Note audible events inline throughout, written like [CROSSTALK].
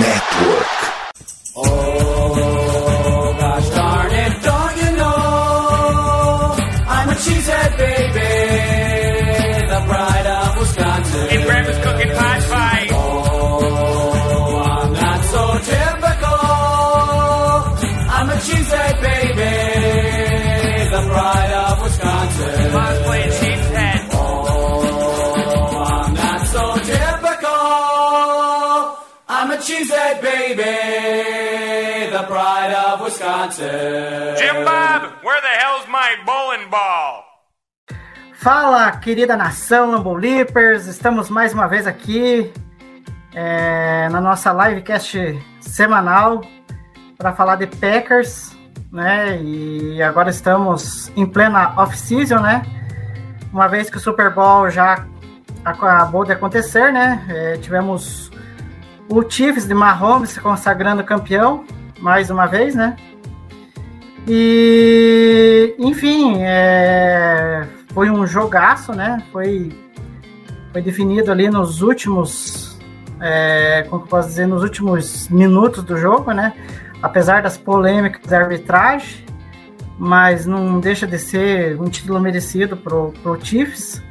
Network. Pride of Wisconsin. Jim Bob, where the hell's my bowling ball? Fala, querida nação Lambo Leapers, estamos mais uma vez aqui é, na nossa livecast semanal para falar de Packers, né? E agora estamos em plena off-season, né? Uma vez que o Super Bowl já acabou de acontecer, né? É, tivemos o Chiefs de Mahomes se consagrando campeão mais uma vez, né? E, enfim, é, foi um jogaço, né? Foi, foi definido ali nos últimos, é, como posso dizer, nos últimos minutos do jogo, né? Apesar das polêmicas da arbitragem, mas não deixa de ser um título merecido pro, pro Chiefs.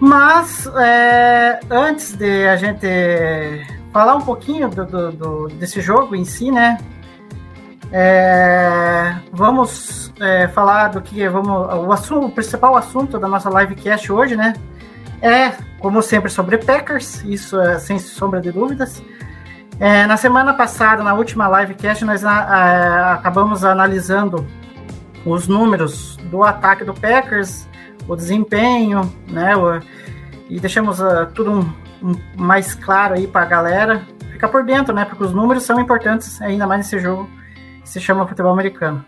Mas é, antes de a gente falar um pouquinho do, do, do, desse jogo em si, né? É, vamos é, falar do que vamos o, assunto, o principal assunto da nossa livecast hoje, né? É, como sempre, sobre Packers, isso é sem sombra de dúvidas. É, na semana passada, na última livecast, nós a, a, acabamos analisando os números do ataque do Packers, o desempenho, né? O, e deixamos uh, tudo um, um, mais claro aí para a galera ficar por dentro, né? Porque os números são importantes ainda mais nesse jogo que se chama futebol americano.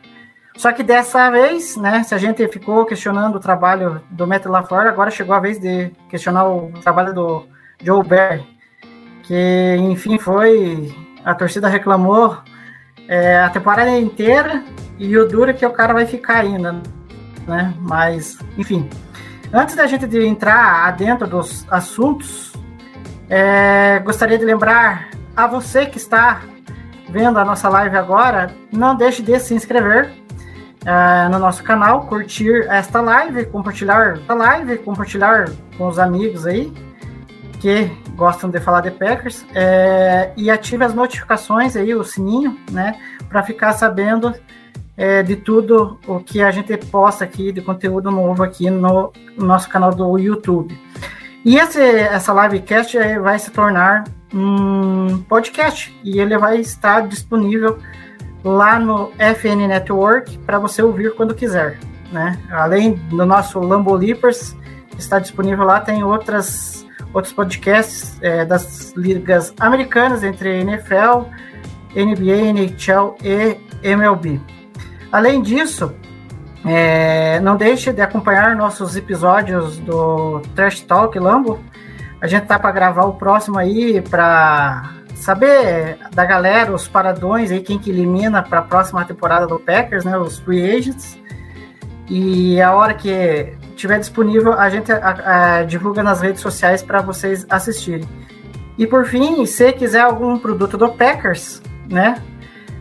Só que dessa vez, né, se a gente ficou questionando o trabalho do Matt LaFleur, agora chegou a vez de questionar o trabalho do Joe Barry, que enfim foi, a torcida reclamou é, a temporada inteira e o duro é que o cara vai ficar ainda, né? Mas, enfim, antes da gente de entrar adentro dos assuntos, é, gostaria de lembrar a você que está vendo a nossa live agora, não deixe de se inscrever uh, no nosso canal, curtir esta live, compartilhar a live, compartilhar com os amigos aí que gostam de falar de Packers é, e ative as notificações aí, o sininho, né, para ficar sabendo é, de tudo o que a gente posta aqui de conteúdo novo aqui no, no nosso canal do YouTube. E esse, essa livecast vai se tornar um podcast e ele vai estar disponível lá no FN Network para você ouvir quando quiser, né? Além do nosso Lambo Leapers, está disponível lá, tem outras outros podcasts é, das ligas americanas entre NFL, NBA, NHL e MLB. Além disso, é, não deixe de acompanhar nossos episódios do Trash Talk Lambo, a gente tá para gravar o próximo aí para saber da galera os paradões aí quem que elimina para a próxima temporada do Packers, né, os free agents. E a hora que tiver disponível, a gente a, a, divulga nas redes sociais para vocês assistirem. E por fim, se quiser algum produto do Packers, né,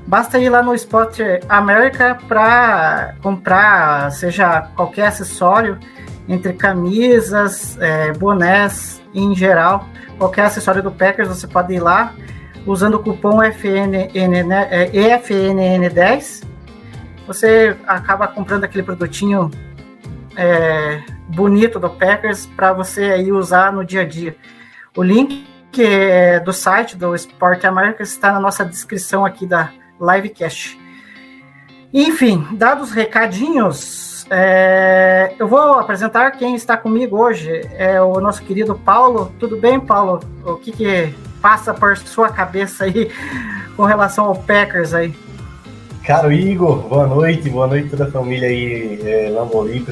basta ir lá no Spot America para comprar, seja qualquer acessório, entre camisas, é, bonés, em geral, qualquer acessório do Packers, você pode ir lá usando o cupom FNN, né, é, EFNN10. Você acaba comprando aquele produtinho é, bonito do Packers para você aí usar no dia a dia. O link é do site do Sport America está na nossa descrição aqui da livecast. Enfim, dados recadinhos, é, eu vou apresentar quem está comigo hoje. É o nosso querido Paulo. Tudo bem, Paulo? O que, que passa por sua cabeça aí [LAUGHS] com relação ao Packers aí? Caro Igor, boa noite, boa noite toda a família aí, é,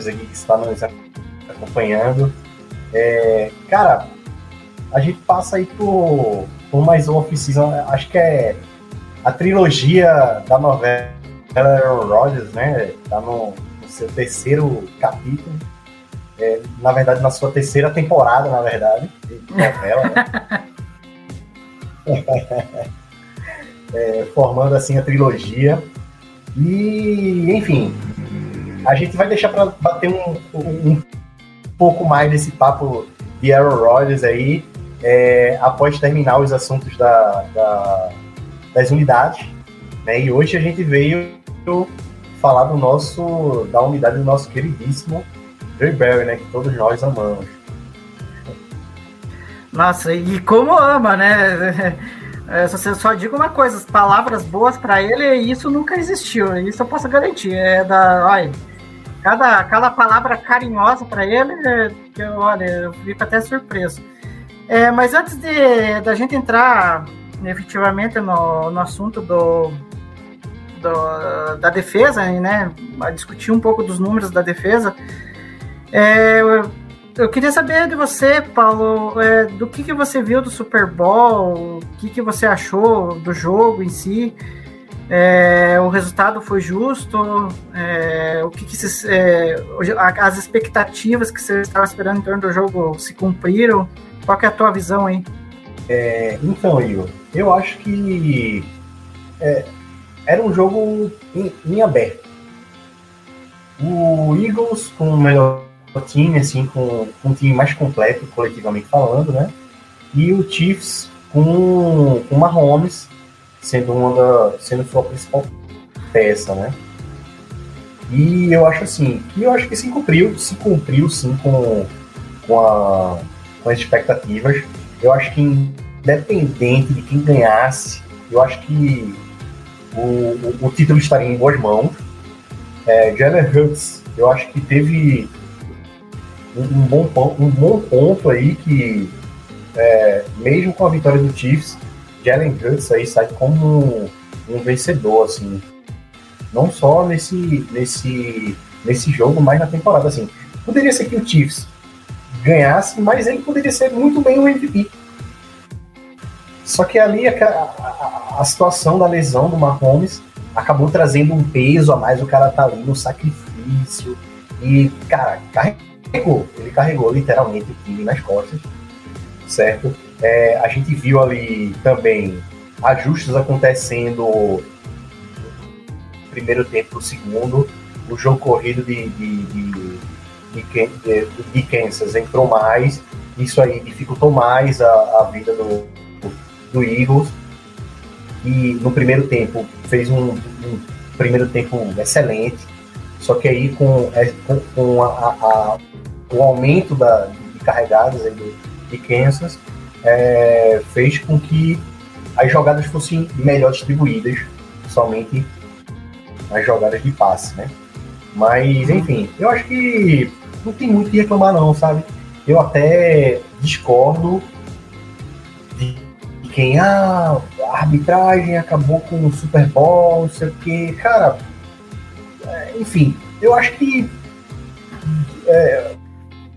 aqui que está nos acompanhando. É, cara, a gente passa aí por, por mais uma oficina, acho que é a trilogia da novela Aaron Rodgers, né? Tá no, seu terceiro capítulo. É, na verdade, na sua terceira temporada, na verdade, de novela. Né? [LAUGHS] é, formando assim a trilogia. E, enfim, a gente vai deixar para bater um, um, um, pouco mais desse papo de Aaron Rodgers aí, é, após terminar os assuntos da, da, das unidades. Né? E hoje a gente veio falar do nosso, da unidade do nosso queridíssimo Joey Barry, né? Que todos nós amamos. Nossa, e como ama, né? [LAUGHS] É, só, só digo uma coisa, as palavras boas para ele, isso nunca existiu, isso eu posso garantir. É da, olha, cada, cada palavra carinhosa para ele, é, que eu, olha, eu fico até surpreso. É, mas antes de da gente entrar efetivamente no, no assunto do, do, da defesa, né, a discutir um pouco dos números da defesa, é, eu queria saber de você, Paulo, é, do que, que você viu do Super Bowl, o que, que você achou do jogo em si. É, o resultado foi justo? É, o que, que se, é, as expectativas que você estava esperando em torno do jogo se cumpriram? Qual é a tua visão aí? É, então, Igor, eu acho que é, era um jogo em, em aberto. O Eagles, com o melhor time, assim, com, com um time mais completo, coletivamente falando, né? E o Chiefs com, com Mahomes sendo uma da, sendo sua principal peça, né? E eu acho assim, que eu acho que se cumpriu, se cumpriu sim com, com, a, com as expectativas. Eu acho que independente de quem ganhasse, eu acho que o, o, título estaria em boas mãos. É, Jalen Hurts, eu acho que teve um, um, bom, um bom ponto aí que, é, mesmo com a vitória do Chiefs, Jalen Hurts aí sai como um, um, vencedor, assim. Não só nesse, nesse, nesse jogo, mas na temporada, assim. Poderia ser que o Chiefs ganhasse, mas ele poderia ser muito bem o MVP. Só que ali a, a, a situação da lesão do Mahomes acabou trazendo um peso a mais, o cara tá ali no sacrifício. E, cara, carregou, ele carregou literalmente o time nas costas, certo? É, a gente viu ali também ajustes acontecendo primeiro tempo pro segundo, o jogo corrido de, de, de, de, de Kansas entrou mais, isso aí dificultou mais a, a vida do, do Eagles, e no primeiro tempo fez um, um primeiro tempo excelente, só que aí com, é, com, com a, a, o aumento da, de carregadas de, de Kansas, é, fez com que as jogadas fossem melhor distribuídas, somente as jogadas de passe, né? Mas, enfim, eu acho que não tem muito o que reclamar não, sabe? Eu até discordo quem, ah, a arbitragem acabou com o Super Bowl, não sei o que, cara, é, enfim, eu acho que é,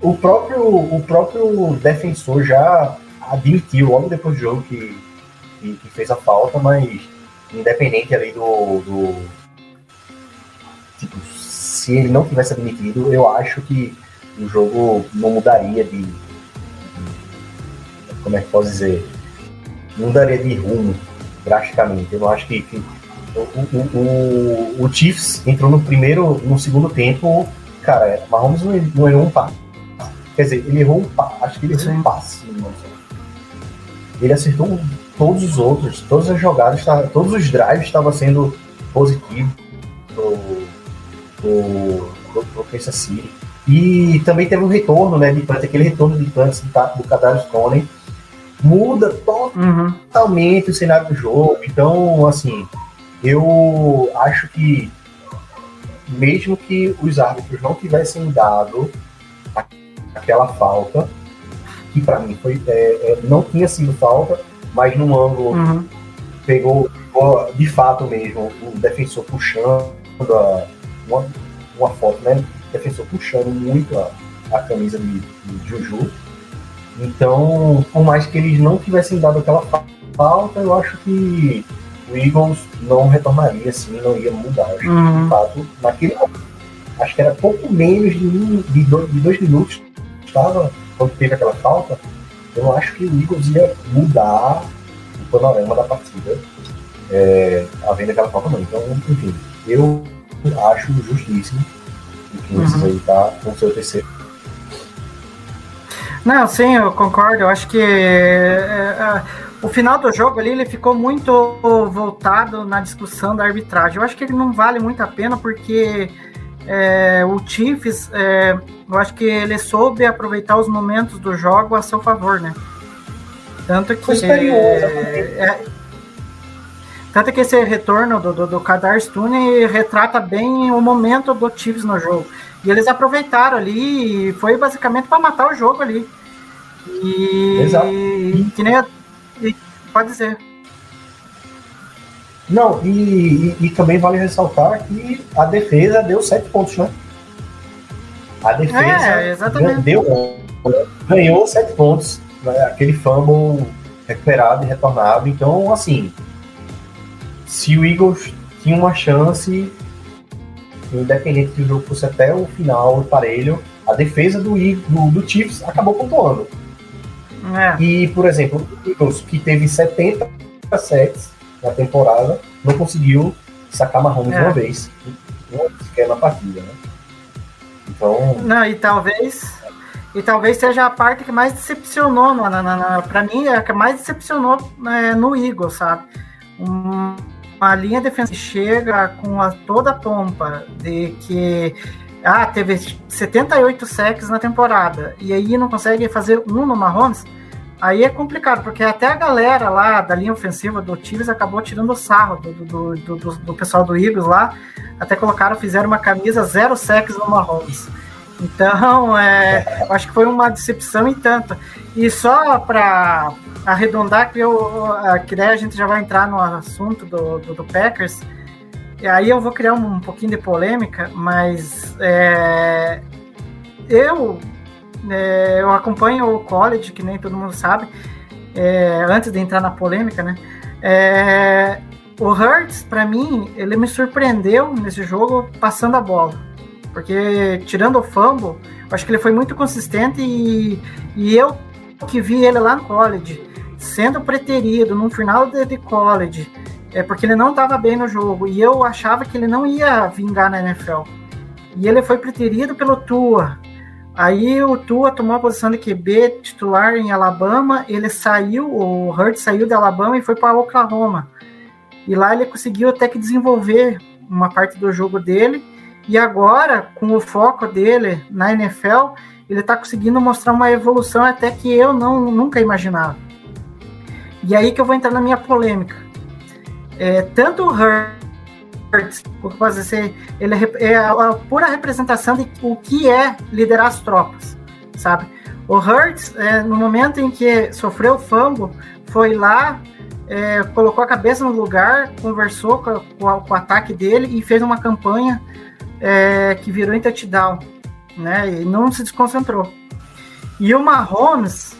o próprio, o próprio defensor já admitiu logo depois do jogo que, que, que fez a falta, mas independente ali do, do tipo, se ele não tivesse admitido, eu acho que o jogo não mudaria de, de como é que posso dizer, mudaria de rumo drasticamente. Eu não acho que, que o, o, o, o, Chiefs entrou no primeiro, no segundo tempo, cara, Mahomes não, não errou um passe. Quer dizer, ele errou um passe, acho que ele errou um passe. Ele acertou todos os outros, todas as jogadas, todos os drives estavam sendo positivos pro, pro, pro, pro Kansas City. E também teve um retorno, né, de punch, aquele retorno de punch do Kadarius Tony muda totalmente uhum. o cenário do jogo. Então, assim, eu acho que mesmo que os árbitros não tivessem dado aquela falta, que para mim foi é, é, não tinha sido falta, mas no ângulo uhum. pegou, pegou, de fato mesmo o defensor puxando a, uma, uma foto, né? O defensor puxando muito a, a camisa de, de Juju. Então, por mais que eles não tivessem dado aquela falta, eu acho que o Eagles não retornaria assim, não ia mudar. Acho uhum. que, de fato, naquele acho que era pouco menos de, um, de, dois, de dois minutos estava quando teve aquela falta, eu acho que o Eagles ia mudar o panorama da partida é, havendo aquela Copa não. Então, enfim, eu acho justíssimo o Kansas Uhum. aí tá com o seu terceiro. Não, sim, eu concordo. Eu acho que é, é, o final do jogo ali ele ficou muito voltado na discussão da arbitragem. Eu acho que ele não vale muito a pena porque é, o Chiefs, é, eu acho que ele soube aproveitar os momentos do jogo a seu favor, né? Tanto que Foi superior, exatamente. é, tanto que esse retorno do, do, do Kadar Stune retrata bem o momento do Chiefs no jogo. E eles aproveitaram ali e foi basicamente para matar o jogo ali. E Exato. que nem a- pode dizer. Não, e, e- e também vale ressaltar que a defesa deu sete pontos, né? A defesa É, deu, ganhou sete pontos, né? aquele fumble recuperado e retornado. Então, assim, se o Eagles tinha uma chance, independente que o jogo fosse até o final, o parelho, a defesa do, do, do Chiefs acabou pontuando. É. E, por exemplo, o Eagles, que teve 70 sets na temporada, não conseguiu sacar Mahomes É. uma vez, uma sequer na partida, né? Então, Não, e talvez. E talvez seja a parte que mais decepcionou, pra mim, é a que mais decepcionou né, no Eagles, sabe? Um- uma linha defensiva chega com a, toda a pompa de que ah, teve 78 sacks na temporada e aí não consegue fazer um no Mahomes, aí é complicado, porque até a galera lá da linha ofensiva do Chiefs acabou tirando sarro do, do, do, do, do pessoal do Eagles lá, até colocaram, fizeram uma camisa zero sacks no Mahomes. Então, é, acho que foi uma decepção e tanto. E só para arredondar, que, eu, que daí a gente já vai entrar no assunto do, do, do Packers, e aí eu vou criar um, um pouquinho de polêmica, mas é, eu, é, eu acompanho o college, que nem todo mundo sabe, é, antes de entrar na polêmica, né? É, o Hurts, para mim, ele me surpreendeu nesse jogo passando a bola. Porque, tirando o fumble, acho que ele foi muito consistente e, e eu que vi ele lá no college, sendo preterido no final de, de college, é porque ele não estava bem no jogo e eu achava que ele não ia vingar na NFL. E ele foi preterido pelo Tua. Aí o Tua tomou a posição de QB titular em Alabama, ele saiu, o Hurts saiu de Alabama e foi para Oklahoma. E lá ele conseguiu até que desenvolver uma parte do jogo dele. E agora, com o foco dele na NFL, ele está conseguindo mostrar uma evolução até que eu não nunca imaginava. E aí que eu vou entrar na minha polêmica. É, tanto o Hurts, por fazer ser, ele é a, a pura representação de o que é liderar as tropas, sabe? O Hurts, é, no momento em que sofreu o fumble, foi lá, é, colocou a cabeça no lugar, conversou com, com, com, o ataque dele e fez uma campanha é, que virou em touchdown, né? E não se desconcentrou. E o Mahomes,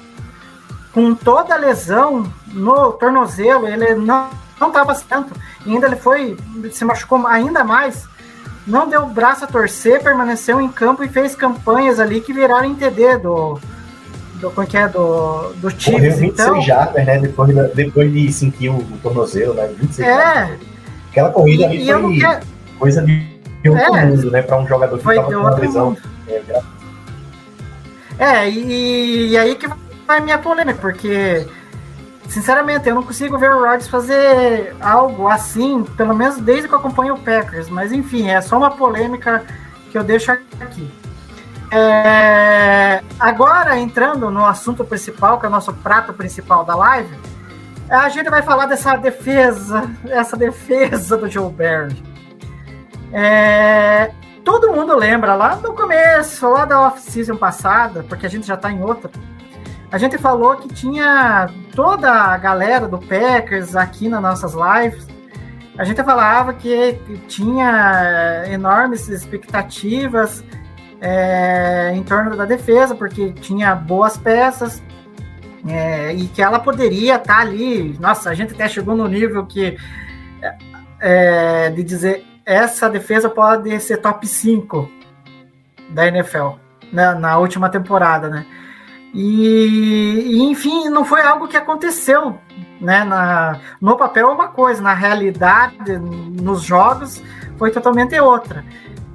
com toda a lesão no tornozelo, ele não não estava tanto. E ainda ele foi, se machucou ainda mais, não deu o braço a torcer, permaneceu em campo e fez campanhas ali que viraram em TD do. do como que é? Do, do Chiefs. 26 Então, jardas, né? Depois, depois de sentir o, o tornozelo, né? 26 É. jardas. Aquela corrida ali e, não foi quero. coisa de de outro É. mundo, né? Para um jogador que estava com uma mundo. É, e, e aí que vai a minha polêmica, porque, sinceramente, eu não consigo ver o Rodgers fazer algo assim, pelo menos desde que eu acompanho o Packers. Mas, enfim, é só uma polêmica que eu deixo aqui. É, agora, entrando no assunto principal, que é o nosso prato principal da live, a gente vai falar dessa defesa, essa defesa do Joe Barry. É, todo mundo lembra lá no começo, lá da off-season passada, porque a gente já tá em outra. A gente falou que tinha toda a galera do Packers aqui nas nossas lives. A gente falava que tinha enormes expectativas é, em torno da defesa, porque tinha boas peças é, e que ela poderia estar ali. Nossa, a gente até chegou no nível que é, de dizer essa defesa pode ser top 5 da NFL né, na última temporada, né? E, e, enfim, não foi algo que aconteceu né? Na, no papel é uma coisa, na realidade, nos jogos, foi totalmente outra.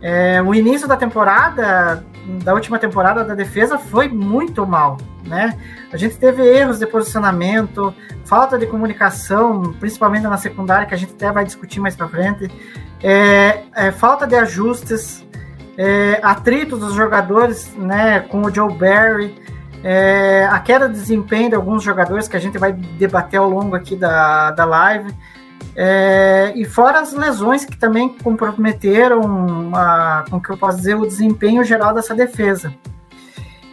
É, o início da temporada, da última temporada da defesa, foi muito mal, né? A gente teve erros de posicionamento, falta de comunicação, principalmente na secundária, que a gente até vai discutir mais para frente, é, é, falta de ajustes, é, atrito dos jogadores, né, com o Joe Barry, é, a queda de desempenho de alguns jogadores que a gente vai debater ao longo aqui da, da live. É, e fora as lesões que também comprometeram, a, com que eu posso dizer, o desempenho geral dessa defesa.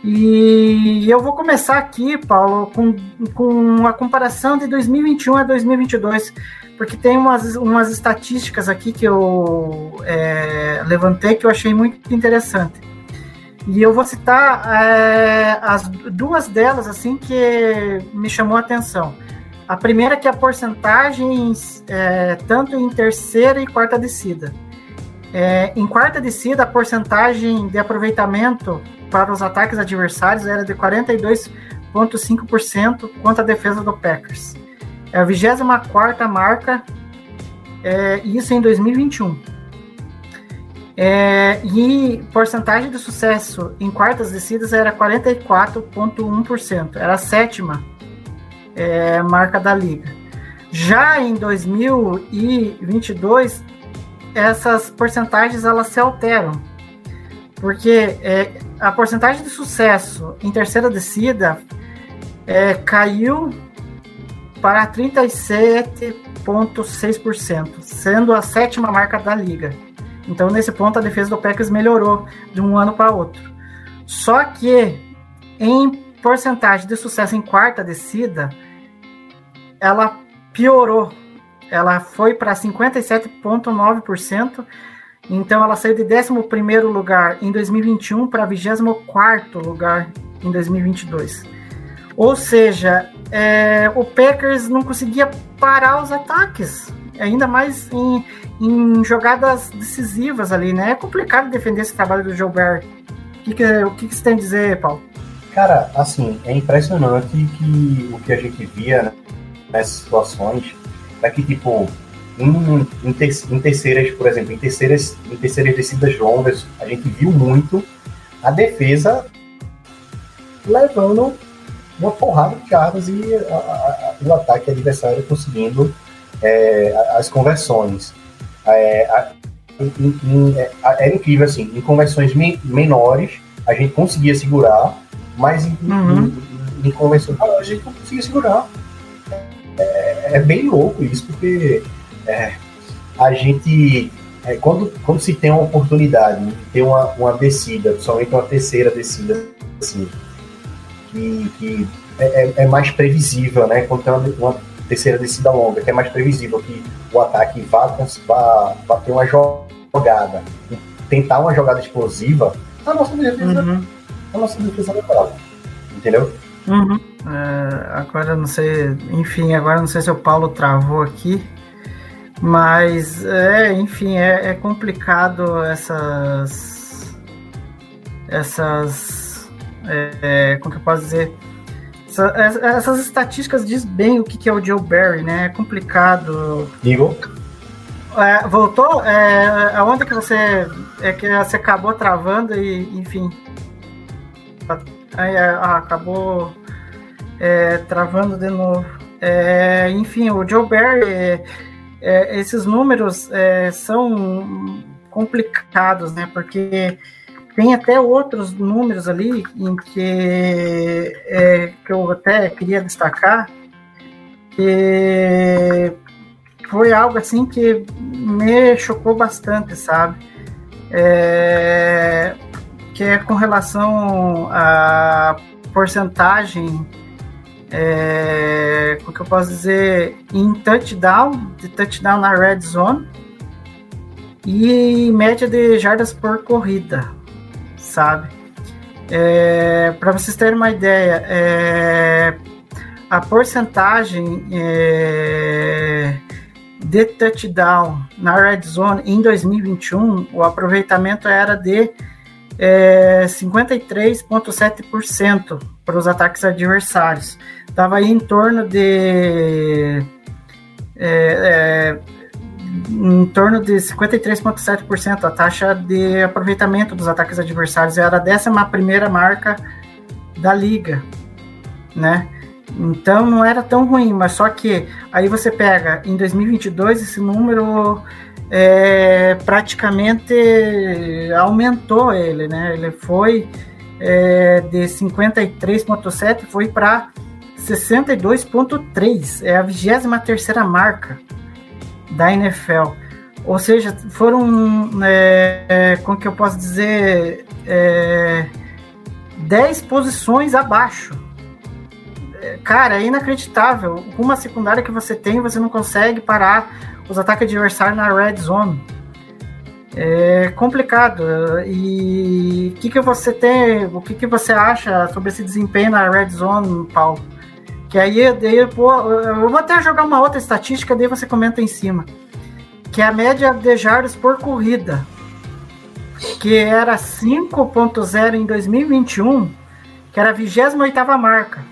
E eu vou começar aqui, Paulo, com, com a comparação de 2021 a 2022, porque tem umas, umas estatísticas aqui que eu é, levantei que eu achei muito interessante. E eu vou citar é, as duas delas assim que me chamou a atenção. A primeira é que a porcentagem é, tanto em terceira e quarta descida. É, em quarta descida, a porcentagem de aproveitamento para os ataques adversários era de 42,5% contra a defesa do Packers. É a 24 marca, é, isso em 2021. É, e porcentagem de sucesso em quartas descidas era 44,1%, era a sétima é, marca da liga. Já em 2022, essas porcentagens elas se alteram, porque é, a porcentagem de sucesso em terceira descida é, caiu para 37,6%, sendo a sétima marca da liga. Então, nesse ponto, a defesa do Packers melhorou de um ano para outro. Só que, em porcentagem de sucesso em quarta descida, ela piorou. Ela foi para 57,9%. Então, ela saiu de 11 lugar em 2021 para 24 lugar em 2022. Ou seja, é, o Packers não conseguia parar os ataques, ainda mais em, em jogadas decisivas ali, né? É complicado defender esse trabalho do Barry. O que, que, o que, que você tem a dizer, Paulo? Cara, assim, é impressionante que o que a gente via nessas situações é que, tipo, em, em, ter, em, terceiras, por exemplo, em terceiras, em terceiras descidas longas, a gente viu muito a defesa levando uma porrada de cartas e a, a, o ataque adversário conseguindo é, as conversões. É, a, em, em, é, era incrível, assim, em conversões me, menores a gente conseguia segurar, mas em, uhum. em, conversões a gente não conseguia segurar. É, é, bem louco isso, porque é, a gente, é, quando, quando se tem uma oportunidade de ter uma, uma descida, principalmente uma terceira descida, assim, que, que é, é, mais previsível, né? Quando tem uma, uma terceira descida longa, que é mais previsível que o ataque vá, vá, vá ter uma jogada, tentar uma jogada explosiva, a nossa defesa, uhum. a nossa defesa é Entendeu? Uhum. É, agora não sei, enfim, agora não sei se o Paulo travou aqui, mas é, enfim, é, é complicado essas essas é, como que eu posso dizer essa, essas estatísticas diz bem o que, que é o Joe Barry, né? É complicado. Igor? É, voltou? É, aonde que você. É que você acabou travando e, enfim. Aí, é, ah, acabou é, travando de novo. É, enfim, o Joe Barry, é, é, esses números são complicados, né? Porque tem até outros números ali em que, é, que eu até queria destacar, que foi algo assim que me chocou bastante, sabe? É, que é com relação à porcentagem, é, o que eu posso dizer, em touchdown, de touchdown na red zone e média de jardas por corrida sabe? É, Para vocês terem uma ideia, é, a porcentagem é, de touchdown na red zone em 2021, o aproveitamento era de é, 53,7% para os ataques adversários. Estava em torno de é, é, em torno de 53,7% a taxa de aproveitamento dos ataques adversários era a décima primeira marca da liga, né? Então não era tão ruim, mas só que aí você pega em 2022 esse número é, praticamente aumentou ele, né? Ele foi é, de 53,7 foi para 62,3, é a 23 terceira marca da NFL. Ou seja, foram, é, como que eu posso dizer, é, 10 posições abaixo. É, cara, é inacreditável. Uma secundária que você tem, você não consegue parar os ataques adversários na red zone. É complicado. E o que, que você tem, o que, que você acha sobre esse desempenho na red zone, Paulo? Que aí, daí, pô, eu vou até jogar uma outra estatística, daí você comenta em cima. Que é a média de jardas por corrida, que era 5.0 em 2021, que era a 28 marca.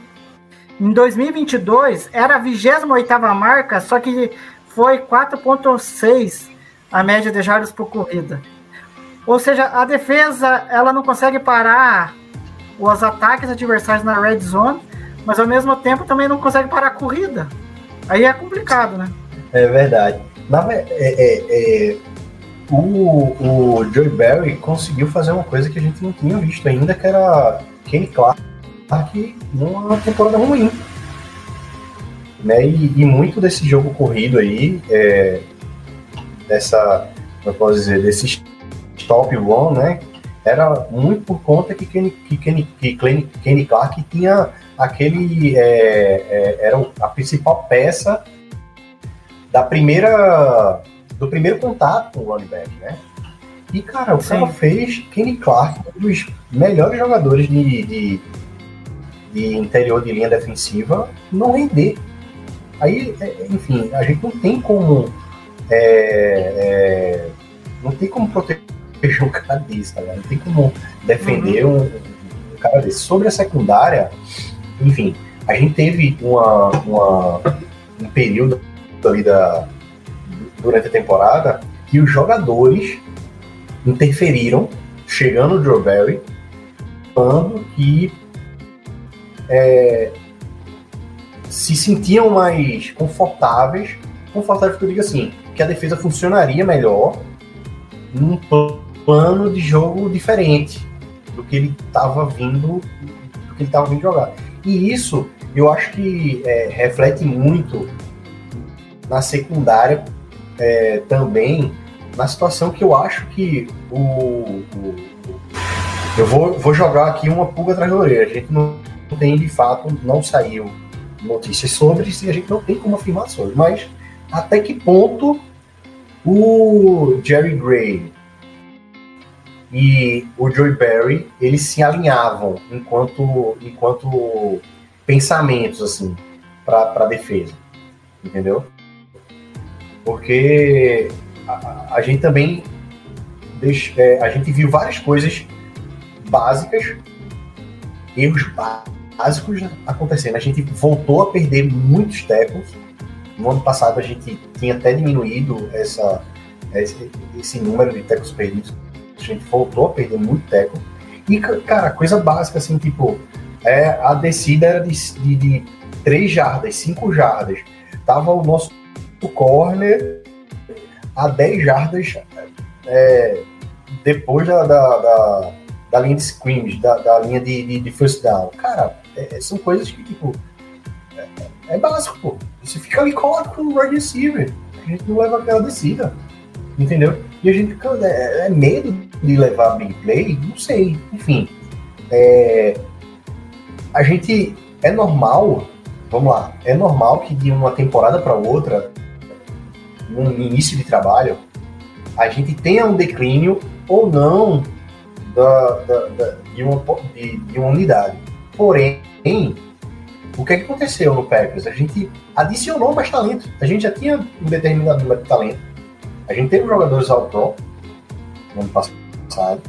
Em 2022 era a 28 marca, só que foi 4.6 a média de jardas por corrida. Ou seja, a defesa ela não consegue parar os ataques adversários na red zone mas ao mesmo tempo também não consegue parar a corrida. Aí é complicado, né? É verdade. Na, é, é, é, o, o Joey Barry conseguiu fazer uma coisa que a gente não tinha visto ainda, que era Kenny Clark numa temporada ruim. Né? E, e muito desse jogo corrido aí, é, dessa, eu posso dizer, desse stop one, né? Era muito por conta que Kenny, que Kenny, que Kenny Clark tinha aquele é, é, era a principal peça da primeira do primeiro contato com o running back, né? E cara, o Sim. cara fez Kenny Clark um dos melhores jogadores de, de, de interior de linha defensiva não render. Aí, é, enfim, a gente não tem como é, é, não tem como proteger [LAUGHS] um cara desse, tá Não tem como defender uhum. um, um cara desse. Sobre a secundária, enfim, a gente teve uma, uma, um período ali da, durante a temporada que os jogadores interferiram, chegando o Joe Barry, falando que é, se sentiam mais confortáveis, confortáveis que eu digo assim, que a defesa funcionaria melhor num plano de jogo diferente do que ele estava vindo, do que ele estava vindo jogar. E isso eu acho que é, reflete muito na secundária é, também, na situação que eu acho que o. o eu vou, vou jogar aqui uma pulga atrás da orelha. A gente não tem, de fato, não saiu notícias sobre isso e a gente não tem como afirmar sobre. Mas até que ponto o Jerry Gray e o Joey Barry, eles se alinhavam enquanto, enquanto pensamentos, assim, para a defesa, entendeu? Porque a, a gente também, deixa, é, a gente viu várias coisas básicas, erros básicos acontecendo. A gente voltou a perder muitos tackles. No ano passado a gente tinha até diminuído essa, esse, esse número de tackles perdidos a gente voltou a perder muito teco. E, cara, coisa básica, assim, tipo, é, a descida era de, de, de 3 jardas, 5 jardas. Tava o nosso corner a 10 jardas é, depois da, da, da, da, linha de scrimmage, da, da linha de, de, de, first down. Cara, é, são coisas que, tipo, é, é, básico, pô. Você fica ali colado com o wide receiver. A gente não leva aquela descida. Entendeu? E a gente é, é medo de levar big play? Não sei. Enfim. É, a gente. É normal. Vamos lá. É normal que de uma temporada para outra, no início de trabalho, a gente tenha um declínio ou não da, da, da de, uma, de, de uma unidade. Porém, o que, é que aconteceu no Packers? A gente adicionou mais talento. A gente já tinha um determinado número de talento a gente teve jogadores ao Pro no ano passado,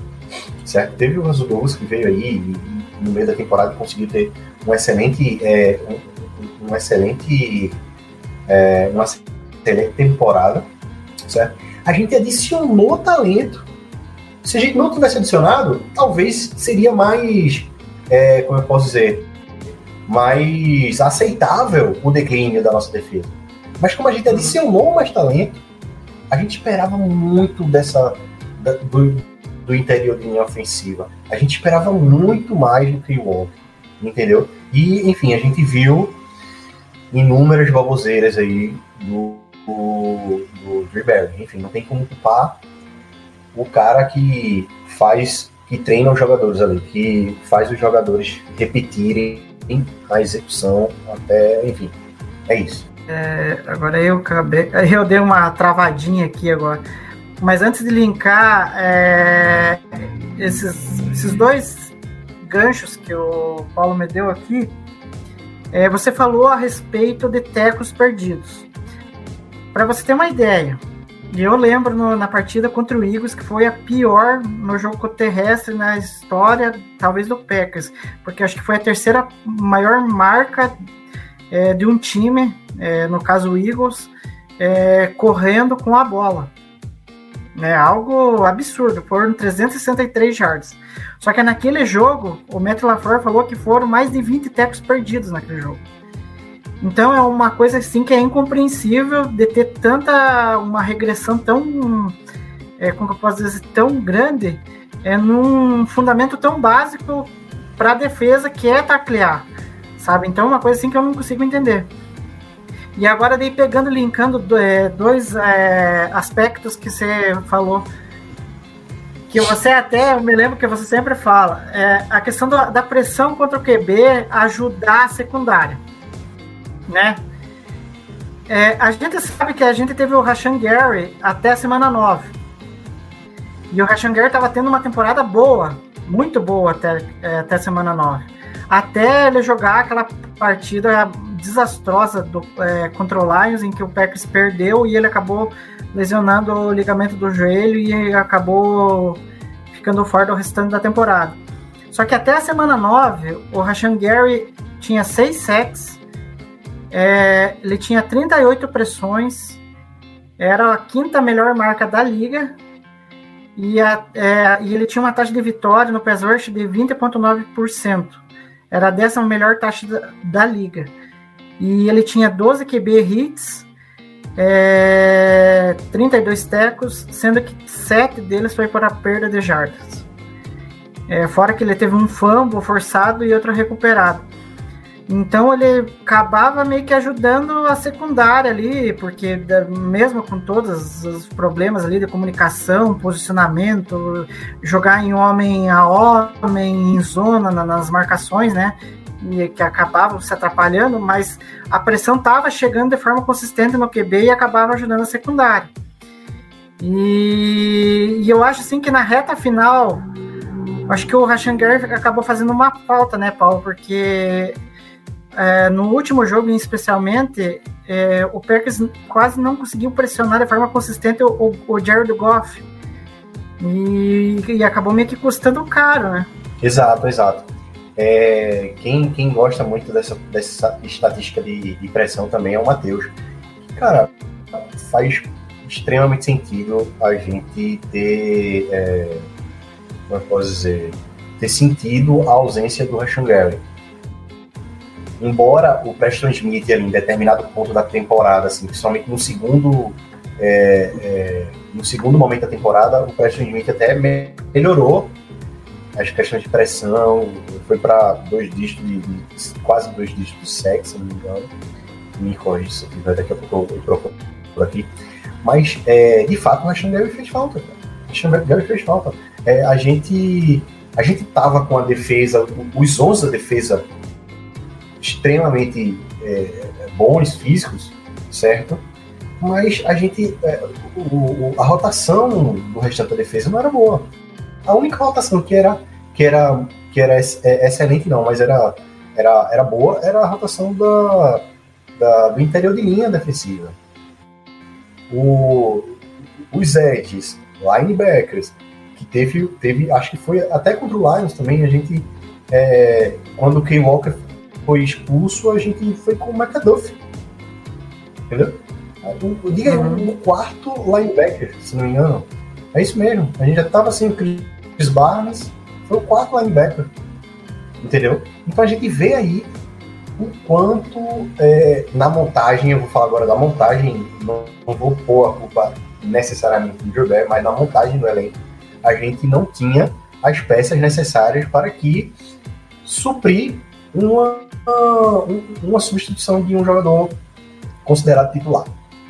certo? Teve o Russell Douglas que veio aí e, no meio da temporada conseguiu ter um excelente, é, um, uma excelente, é, uma excelente temporada, certo? A gente adicionou talento. Se a gente não tivesse adicionado, talvez seria mais, é, como eu posso dizer, mais aceitável o declínio da nossa defesa. Mas como a gente adicionou mais talento, a gente esperava muito dessa do, do interior de linha ofensiva. A gente esperava muito mais do que o Walker, entendeu? E, enfim, a gente viu inúmeras baboseiras aí do, do, do Enfim, não tem como culpar o cara que faz, que treina os jogadores ali, que faz os jogadores repetirem a execução até, enfim, é isso. É, agora eu acabei, eu dei uma travadinha aqui agora. Mas antes de linkar é, esses, esses dois ganchos que o Paulo me deu aqui, é, você falou a respeito de tecos perdidos. Para você ter uma ideia, eu lembro no, na partida contra o Eagles que foi a pior no jogo terrestre na história, talvez do Packers, porque acho que foi a terceira maior marca é, de um time, é, no caso o Eagles, é, correndo com a bola. É algo absurdo, foram 363 yards. Só que naquele jogo, o Matt LaFleur falou que foram mais de 20 tecos perdidos naquele jogo. Então é uma coisa assim que é incompreensível de ter tanta uma regressão tão é, como eu posso dizer tão grande é num fundamento tão básico para a defesa que é taclear, sabe? Então é uma coisa assim que eu não consigo entender. E agora daí pegando, linkando é, dois é, aspectos que você falou, que você até, eu me lembro que você sempre fala, é a questão da, da pressão contra o QB ajudar a secundária, né? É, a gente sabe que a gente teve o Rashan Gary até a semana 9. E o Rashan Gary estava tendo uma temporada boa, muito boa até, é, até a semana 9. Até ele jogar aquela partida desastrosa do, é, contra o Lions, em que o Packers perdeu e ele acabou lesionando o ligamento do joelho e acabou ficando fora do restante da temporada. Só que até a semana 9, o Rashan Gary tinha 6 sacks, é, ele tinha 38 pressões, era a quinta melhor marca da liga e, a, é, e ele tinha uma taxa de vitória no pass rush de 20,9%. Era a décima melhor taxa da, da liga. E ele tinha 12 QB hits, é, 32 tecos, sendo que 7 deles foi para a perda de jardas. É, fora que ele teve um fumble forçado e outro recuperado. Então ele acabava meio que ajudando a secundária ali, porque mesmo com todos os problemas ali de comunicação, posicionamento, jogar em homem a homem, em zona, nas marcações, né? que acabavam se atrapalhando, mas a pressão estava chegando de forma consistente no QB e acabava ajudando a secundária. E, e, eu acho assim que na reta final, acho que o Rashan acabou fazendo uma falta, né, Paulo? Porque é, no último jogo, especialmente, é, o Packers quase não conseguiu pressionar de forma consistente o, o, Jared Goff. E, e acabou meio que custando caro, né? Exato, exato. É, quem, quem gosta muito dessa, dessa estatística de, de pressão também é o Matheus. Cara, faz extremamente sentido a gente ter, é, como eu posso dizer, ter sentido a ausência do Rashan Gary. Embora o Preston Smith ali, em determinado ponto da temporada, assim, principalmente no segundo é, é, no segundo momento da temporada, o Preston Smith até melhorou as questões de pressão, foi para dois dígitos, de, de, quase dois dígitos de sexo, se não me engano. Me corrija se tiver, daqui a pouco eu, procuro por aqui. Mas, é, de fato, o Rashan Gary fez falta. O Rashan Gary fez falta. É, a gente a gente tava com a defesa, os 11 da defesa extremamente é, bons físicos, certo? Mas a gente, é, o, a rotação do restante da defesa não era boa. A única rotação que era que era que era é, excelente não, mas era era, era boa, era a rotação da, da do interior de linha defensiva. O, os edges, linebackers, que teve, teve, acho que foi até contra o Lions também, a gente, é, quando o Kay Walker foi expulso, a gente foi com o McAduff. Entendeu? O- Diga aí, Uhum. quarto linebacker, se não me engano. É isso mesmo. A gente já tava sem o Chris Barnes, foi o quarto linebacker. Entendeu? Então a gente vê aí o quanto é, na montagem, eu vou falar agora da montagem, não, não vou pôr a culpa necessariamente Drew Barry, mas na montagem do elenco, a gente não tinha as peças necessárias para que suprir uma, um- uma substituição de um jogador considerado titular.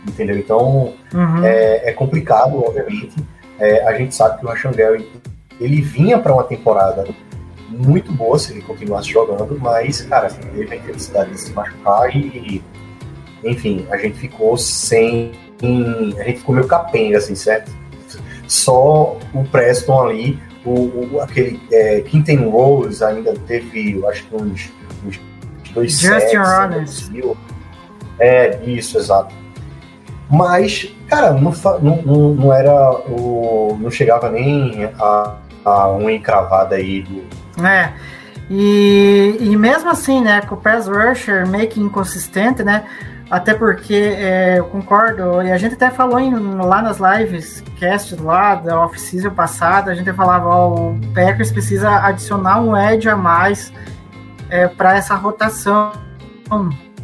Entendeu? Então Uhum. é, é complicado, obviamente. É, a gente sabe que o Rashan Gary ele vinha para uma temporada muito boa se ele continuasse jogando, mas, cara, assim, teve a infelicidade de se machucar e, enfim, a gente ficou sem. A gente ficou meio capenga, assim, certo? Só o Preston ali, o, o- aquele é, Quinten Rose ainda teve, eu acho que uns, uns dois Justin sacks, né, Rollins. conseguiu. É, isso, exato. Mas, cara, não, não, não era o. não chegava nem a, a uma encravada aí do. É. E, e mesmo assim, né, com o pass rusher meio que inconsistente, né? Até porque é, eu concordo, e a gente até falou em- lá nas lives, cast lá da off-season passada, a gente falava, ó, o Packers precisa adicionar um edge a mais é, para essa rotação,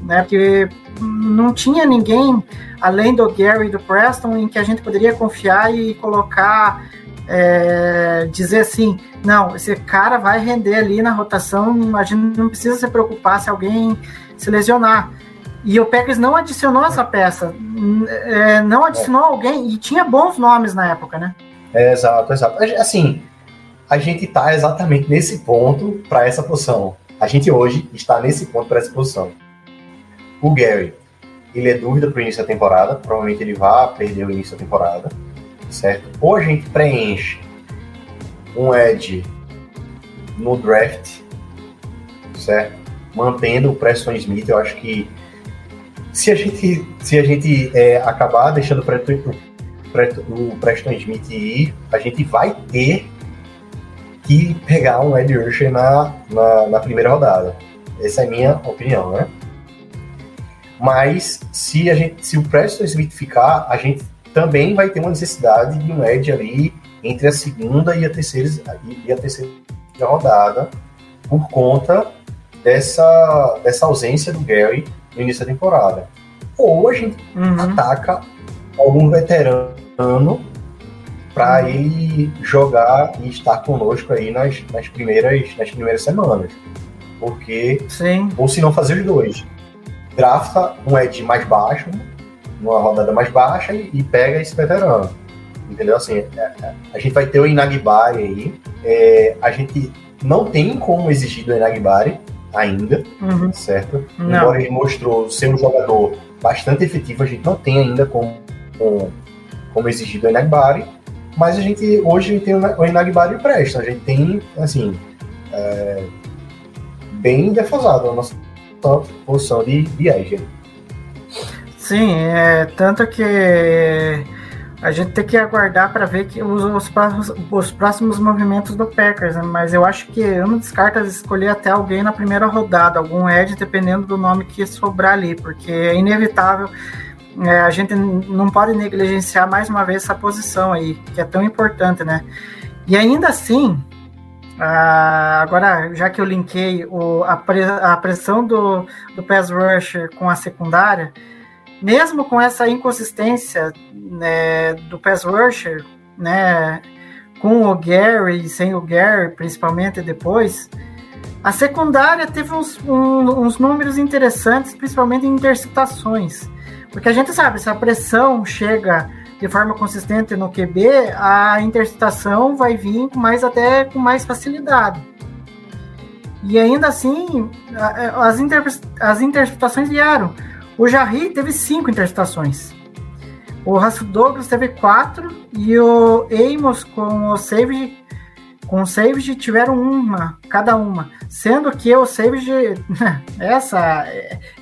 né? Porque não tinha ninguém além do Gary e do Preston em que a gente poderia confiar e colocar, é, dizer assim, não, esse cara vai render ali na rotação, a gente não precisa se preocupar se alguém se lesionar. E o Packers não adicionou essa peça, é, não adicionou alguém, e tinha bons nomes na época, né? É, exato, exato. Assim, a gente tá exatamente nesse ponto para essa posição. A gente hoje está nesse ponto para essa posição. O Gary, ele é dúvida para o início da temporada, provavelmente ele vai perder o início da temporada, certo? Ou a gente preenche um edge no draft, certo? Mantendo o Preston Smith, eu acho que se a gente, se a gente é, acabar deixando o Preston, Smith ir, a gente vai ter que pegar um Ed Rusher na, na, na primeira rodada. Essa é a minha opinião, né? Mas se, a gente, se o Preston Smith ficar, a gente também vai ter uma necessidade de um Ed ali entre a segunda e a terceira, e a terceira rodada por conta dessa, dessa ausência do Gary no início da temporada. Ou a gente Uhum. ataca algum veterano para ele jogar e estar conosco aí nas, nas, primeiras, nas primeiras semanas. Porque, Sim. ou se não fazer os dois, drafta um Ed mais baixo, numa rodada mais baixa, e, e pega esse veterano. Entendeu? Assim, é- é- a gente vai ter o Inagbari aí. é, a gente não tem como exigir do Inagbari ainda, Uhum. certo? Não. Embora ele mostrou ser um jogador bastante efetivo, a gente não tem ainda como, como, como exigir do Enagbari, mas a gente hoje a gente tem o Enagbari Preston, a gente tem, assim, é, bem defasado a nossa posição de, de edge. Sim, é, tanto que a gente tem que aguardar para ver que os, os, próximos, os próximos movimentos do Packers, né? mas eu acho que eu não descarto escolher até alguém na primeira rodada, algum edge, dependendo do nome que sobrar ali, porque é inevitável. é, a gente não pode negligenciar mais uma vez essa posição aí, que é tão importante, né? E ainda assim, agora já que eu linkei o, a, pre- a pressão do, do pass rusher com a secundária, mesmo com essa inconsistência né, do pass rusher, né, com o Gary e sem o Gary, principalmente depois, a secundária teve uns, um- uns números interessantes, principalmente em interceptações. Porque a gente sabe, se a pressão chega de forma consistente no QB, a interceptação vai vir com mais até com mais facilidade. E ainda assim, as, as interceptações vieram. O Jarry teve cinco interceptações. O Russell Douglas teve quatro e o Amos com o Savage com o Savage tiveram uma, cada uma. Sendo que o Savage, [LAUGHS] essa,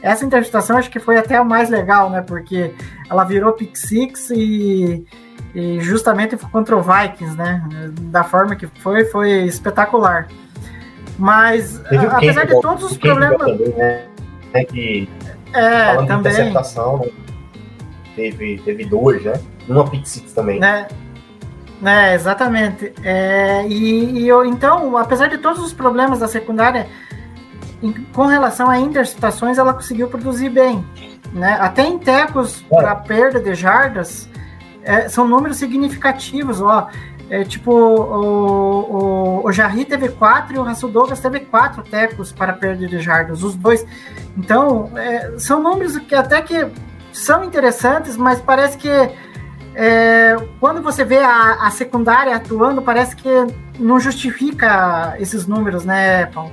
essa interceptação acho que foi até a mais legal, né? Porque ela virou pick six e, e justamente contra o Vikings, né? Da forma que foi, foi espetacular. Mas, apesar de todos os problemas. né? né, Que É, falando de também. interceptação, né? teve, teve duas, né? Uma pick six também. Né? Né, exatamente. É, e, e eu, então, apesar de todos os problemas da secundária, em- com relação a interceptações, ela conseguiu produzir bem. Né? Até em tecos É. para perda de jardas, é, são números significativos. Ó, é, tipo, o, o, o Jarry teve quatro e o Russell Douglas teve quatro tecos para perda de jardas, os dois. Então, é, são números que até que são interessantes, mas parece que é, quando você vê a, a secundária atuando, parece que não justifica esses números, né, Paulo?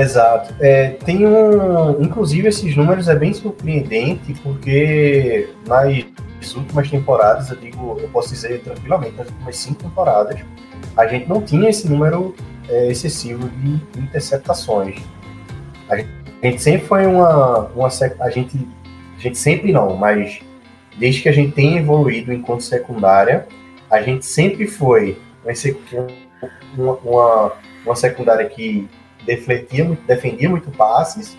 Exato. É, tem um. Inclusive, esses números é bem surpreendente, porque nas últimas temporadas, eu digo, eu posso dizer tranquilamente, nas últimas cinco temporadas, a gente não tinha esse número é, excessivo de interceptações. A gente, a gente sempre foi uma. uma a, gente, a gente sempre não, mas desde que a gente tem evoluído enquanto secundária, a gente sempre foi uma, uma, uma secundária que defletia muito, defendia muito passes,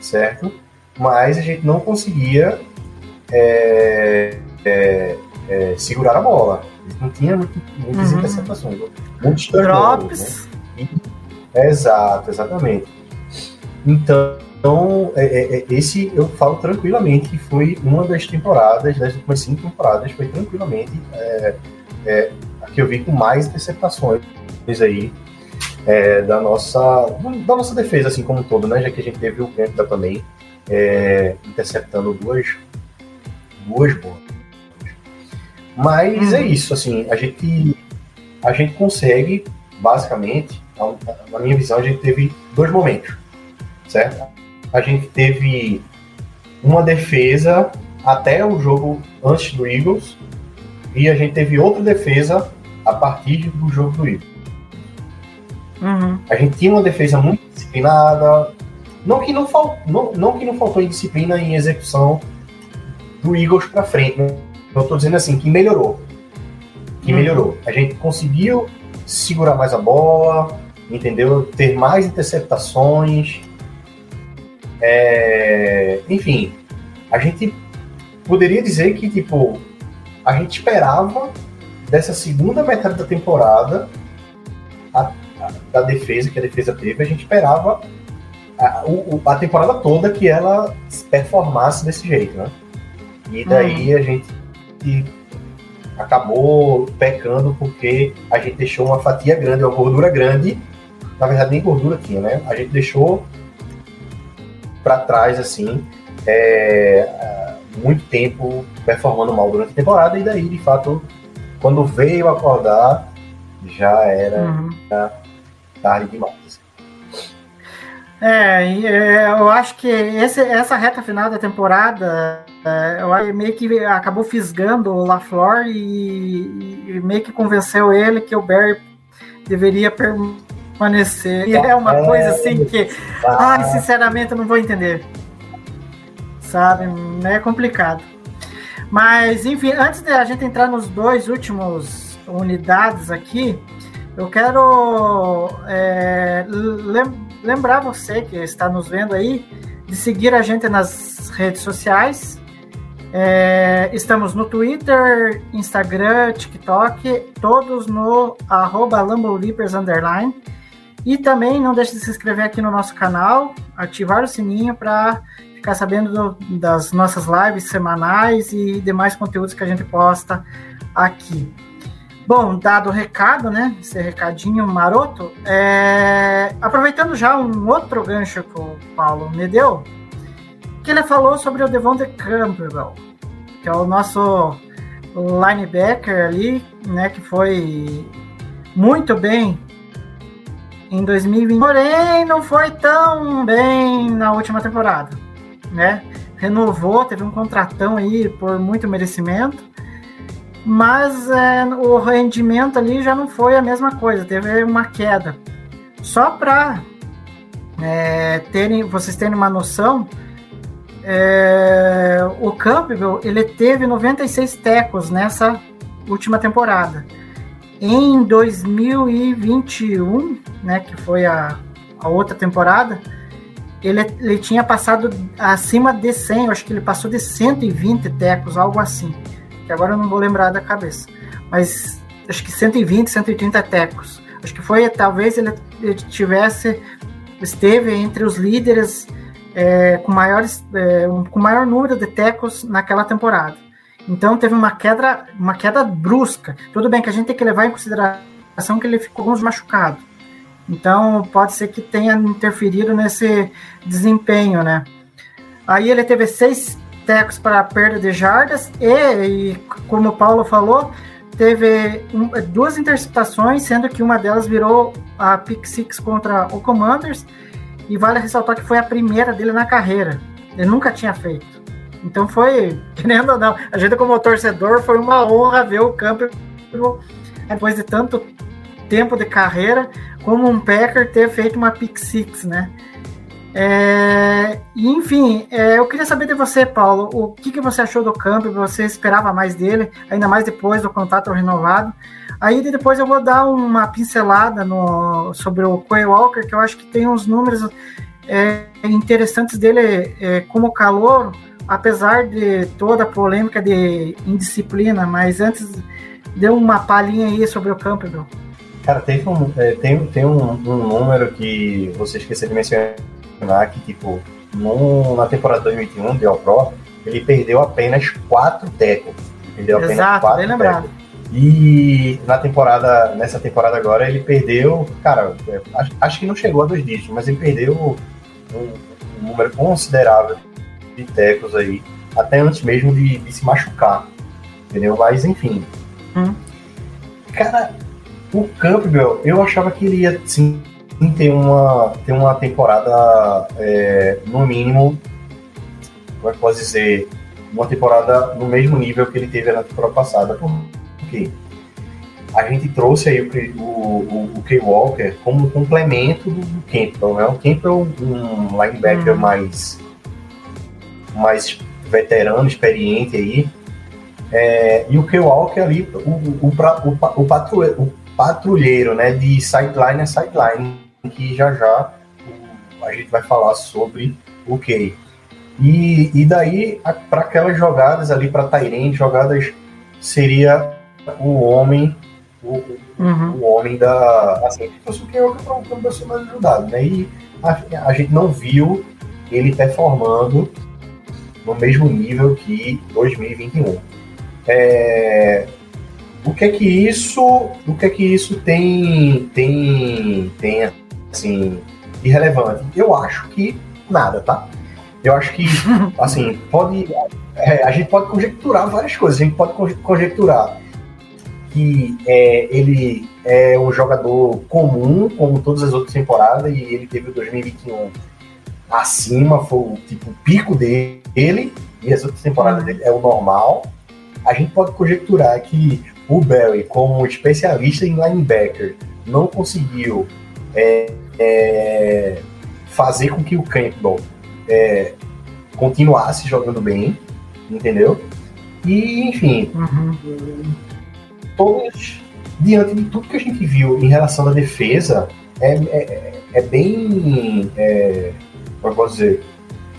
certo? Mas a gente não conseguia é, é, é, segurar a bola. Não tinha muito, muitas Uhum. interceptações, muitos turnovers, Drops. né? Exato, exatamente. Então, é, é, é, esse eu falo tranquilamente que foi uma das temporadas, das últimas cinco temporadas, foi tranquilamente é, é, a que eu vi com mais interceptações aí é, da nossa da nossa defesa assim como um todo, né? Já que a gente teve o Campbell também é, interceptando duas duas bolas. Mas é isso, assim, a gente a gente consegue basicamente, na minha visão, a gente teve dois momentos, certo? A gente teve uma defesa até o jogo antes do Eagles e a gente teve outra defesa a partir do jogo do Eagles. Uhum. A gente tinha uma defesa muito disciplinada. Não que não, fal, não, não que não faltou em disciplina em execução do Eagles para frente. Né? Eu estou dizendo assim, que melhorou. Que Uhum. melhorou. A gente conseguiu segurar mais a bola, entendeu? Ter mais interceptações. É, Enfim, a gente poderia dizer que, tipo, a gente esperava dessa segunda metade da temporada da defesa que a defesa teve, a gente esperava a, o- a temporada toda que ela performasse desse jeito, né? E daí a gente acabou pecando porque a gente deixou uma fatia grande, uma gordura grande, na verdade nem gordura tinha, né? A gente deixou para trás assim é, muito tempo performando mal durante a temporada e daí de fato quando veio acordar já era Uhum. Tarde demais. É, é, eu acho que esse- essa reta final da temporada é, meio que acabou fisgando o LaFleur e, e meio que convenceu ele que o Barry deveria permanecer. E é uma coisa assim que, ai, sinceramente, eu não vou entender. Sabe? É complicado. Mas, enfim, antes de a gente entrar nos dois últimos unidades aqui, eu quero é, lem- lembrar você que está nos vendo aí de seguir a gente nas redes sociais. É, estamos no Twitter, Instagram, TikTok, todos no arroba. E também não deixe de se inscrever aqui no nosso canal, ativar o sininho para ficar sabendo do- das nossas lives semanais e demais conteúdos que a gente posta aqui. Bom, dado o recado, né? Esse recadinho maroto, é, aproveitando já um outro gancho que o Paulo me deu, que ele falou sobre o Devonta Campbell, que é o nosso linebacker ali, né? Que foi muito bem em 2020, porém não foi tão bem na última temporada, né? Renovou, teve um contratão aí por muito merecimento, mas é, o rendimento ali já não foi a mesma coisa, teve uma queda. Só para é, terem, vocês terem uma noção, é, o Campbell ele teve 96 tecos nessa última temporada. em 2021, né, que foi a, a outra temporada, ele, ele tinha passado acima de 100, eu acho que ele passou de 120 tecos, algo assim, que agora eu não vou lembrar da cabeça, mas acho que 120, 130 tecos. Acho que foi, talvez ele, tivesse, esteve entre os líderes é, com, maiores, é, com maior número de tecos naquela temporada. Então teve uma queda, uma queda brusca. Tudo bem que a gente tem que levar em consideração que ele ficou alguns machucado. Então pode ser que tenha interferido nesse desempenho, né? Aí ele teve seis tecos para perda de jardas e, e como o Paulo falou, teve um, duas interceptações, sendo que uma delas virou a pick six contra o Commanders. E vale ressaltar que foi a primeira dele na carreira. Ele nunca tinha feito. Então foi, [LAUGHS] querendo ou não, a gente como torcedor foi uma honra ver o Campbell depois de tanto tempo de carreira, como um Packer ter feito uma pick six, né? É, enfim, é, eu queria saber de você, Paulo, o que, que você achou do Campbell? Você esperava mais dele, ainda mais depois do contrato renovado? Aí depois eu vou dar uma pincelada no, sobre o Quay Walker, que eu acho que tem uns números é, interessantes dele é, como calor, apesar de toda a polêmica de indisciplina, mas antes deu uma palhinha aí sobre o Campbell. Cara, tem um, é, tem, tem um, um, número que você esqueceu de mencionar, que tipo, no, na temporada 2021 de All Pro, ele perdeu apenas quatro tecos. Perdeu apenas Exato, quatro bem lembrado. E na temporada, nessa temporada agora, ele perdeu, cara, é, acho, acho que não chegou a dois dígitos, mas ele perdeu um, um número considerável de tecos aí, até antes mesmo de, de se machucar. Entendeu? Mas enfim. Hum. Cara, o Campbell, eu achava que ele ia sim ter uma, ter uma temporada, é, no mínimo, como é que posso dizer, uma temporada no mesmo nível que ele teve na temporada passada. Por quê? A gente trouxe aí o, o, o Kay Walker como complemento do, Campbell, né? O Campbell, um linebacker Hum. mais mais veterano, experiente aí. É, e o Kay Walker ali, o, o, o, o patrulheiro, né, de sideline a sideline, que já já a gente vai falar sobre o Kay. E, e daí, para aquelas jogadas ali, para Tyrande, jogadas seria o homem, o, Uhum. o homem da. Assim, se fosse o Walker para um ajudado, né? E a, a gente não viu ele performando no mesmo nível que 2021. É, o que é que isso, o que é que isso tem, tem, tem assim, de relevante? Eu acho que nada, tá? Eu acho que, [LAUGHS] assim, pode, é, a gente pode conjecturar várias coisas. A gente pode conje- conjecturar que é, ele é um jogador comum, como todas as outras temporadas, e ele teve o 2021 acima, foi o tipo o pico dele, e as outras temporadas dele é o normal. A gente pode conjecturar que o Barry, como especialista em linebacker, não conseguiu é, é, fazer com que o Campbell é, continuasse jogando bem, entendeu? E, enfim, Uhum. todos, diante de tudo que a gente viu em relação à defesa, é, é, é bem. É, como eu posso dizer?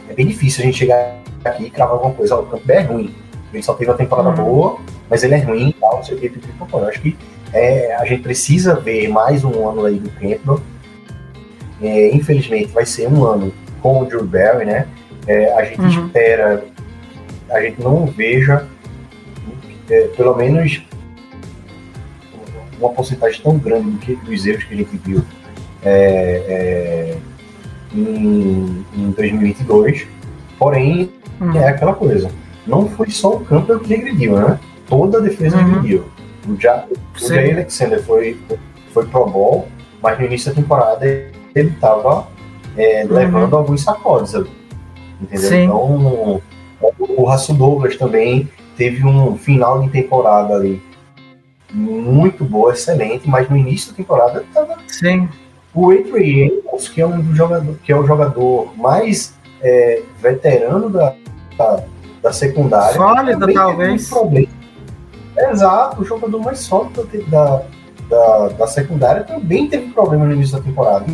É bem difícil a gente chegar aqui e cravar alguma coisa. Ó, o Campbell é ruim. Ele só teve uma temporada Uhum. boa, mas ele é ruim e tal, não sei o que. Eu acho que é, a gente precisa ver mais um ano aí do Campbell. É, infelizmente, vai ser um ano com o Drew Barry, né? É, a gente Uhum. espera a gente não veja, é, pelo menos, uma porcentagem tão grande do que, dos erros que a gente viu é, é, em, em 2022. Porém, Uhum. é aquela coisa. Não foi só o Campbell que regrediu, né? Toda a defesa Uhum. regrediu. O, ja, o. Jay Alexander foi, foi pro Bowl, mas no início da temporada ele estava Uhum. levando alguns sacodes ali. Entendeu? Sim. Então, o Russell Douglas também teve um final de temporada ali muito boa, excelente, mas no início da temporada ele estava Sim. o Adrian Amos, que é um dos jogadores, que é o jogador mais é, veterano da, da, da secundária. Teve talvez. um problema. Exato, o jogador mais sólido da, da, da secundária também teve problema no início da temporada.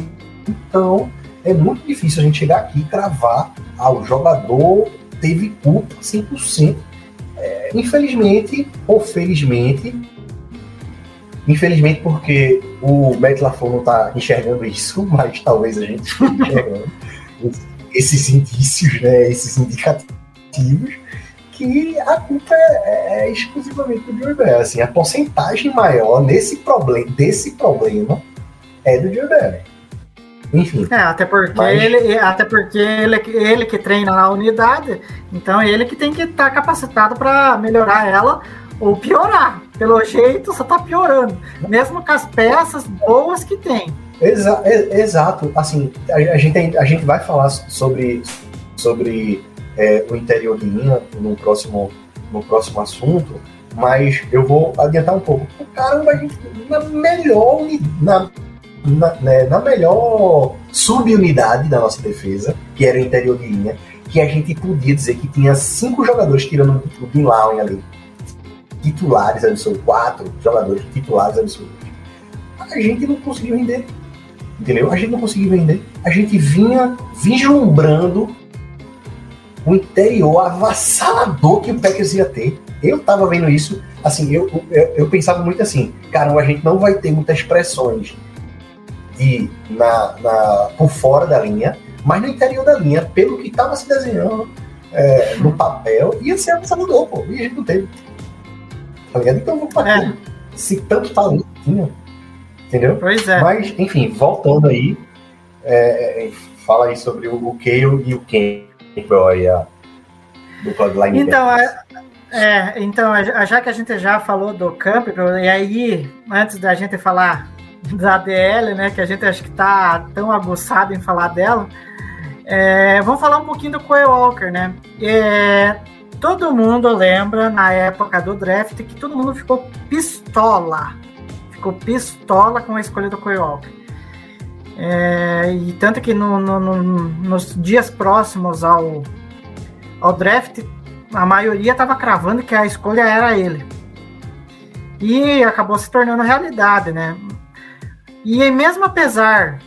Então, é muito difícil a gente chegar aqui e cravar, ah, o jogador teve culpa 100%. É, infelizmente, ou felizmente, infelizmente porque o Matt LaFleur não está enxergando isso, [LAUGHS] mas talvez a gente esteja enxergando esses indícios, né, esses indicativos, que a culpa é, é exclusivamente do Barry. Assim, a porcentagem maior nesse problema, desse problema é do Barry. Enfim. É, até porque, Mas- ele, até porque ele, ele que treina na unidade, então ele que tem que estar capacitado para melhorar ela ou piorar. Pelo jeito, só tá piorando. Mesmo com as peças boas que tem. Exa- exato. Assim, a, a gente, a gente vai falar sobre, sobre é, o interior de linha no próximo, no próximo assunto, mas eu vou adiantar um pouco. Caramba, a gente na melhor na, na, né, na melhor subunidade da nossa defesa, que era o interior de linha, que a gente podia dizer que tinha cinco jogadores tirando o Bin Laden ali. Titulares absolutos, quatro jogadores titulares absolutos. A gente não conseguiu render entendeu? A gente não conseguiu vender. A gente vinha vislumbrando o interior avassalador que o Packers ia ter. Eu tava vendo isso, assim, eu, eu, eu pensava muito assim, cara, a gente não vai ter muitas pressões de, na, na, por fora da linha, mas no interior da linha, pelo que tava se desenhando é, no papel, ia ser avassalador, pô, e a gente não teve. Tá ligado? Então vamos bater. É. Se tanto talento tinha, entendeu? Pois é. Mas, enfim, voltando aí, é, é, fala aí sobre o, Kale e o Campbell a linebackers. Então, é, é, então, a- já que a gente já falou do Campbell, e aí, antes da gente falar da DL, né, que a gente acho que tá tão aguçado em falar dela, é, vamos falar um pouquinho do Quay Walker, né? É, todo mundo lembra, na época do draft, que todo mundo ficou pistola. Ficou pistola com a escolha do Quay Walker. É, e tanto que no- no- no- nos dias próximos ao, ao draft, a maioria estava cravando que a escolha era ele. E acabou se tornando realidade, né? E mesmo apesar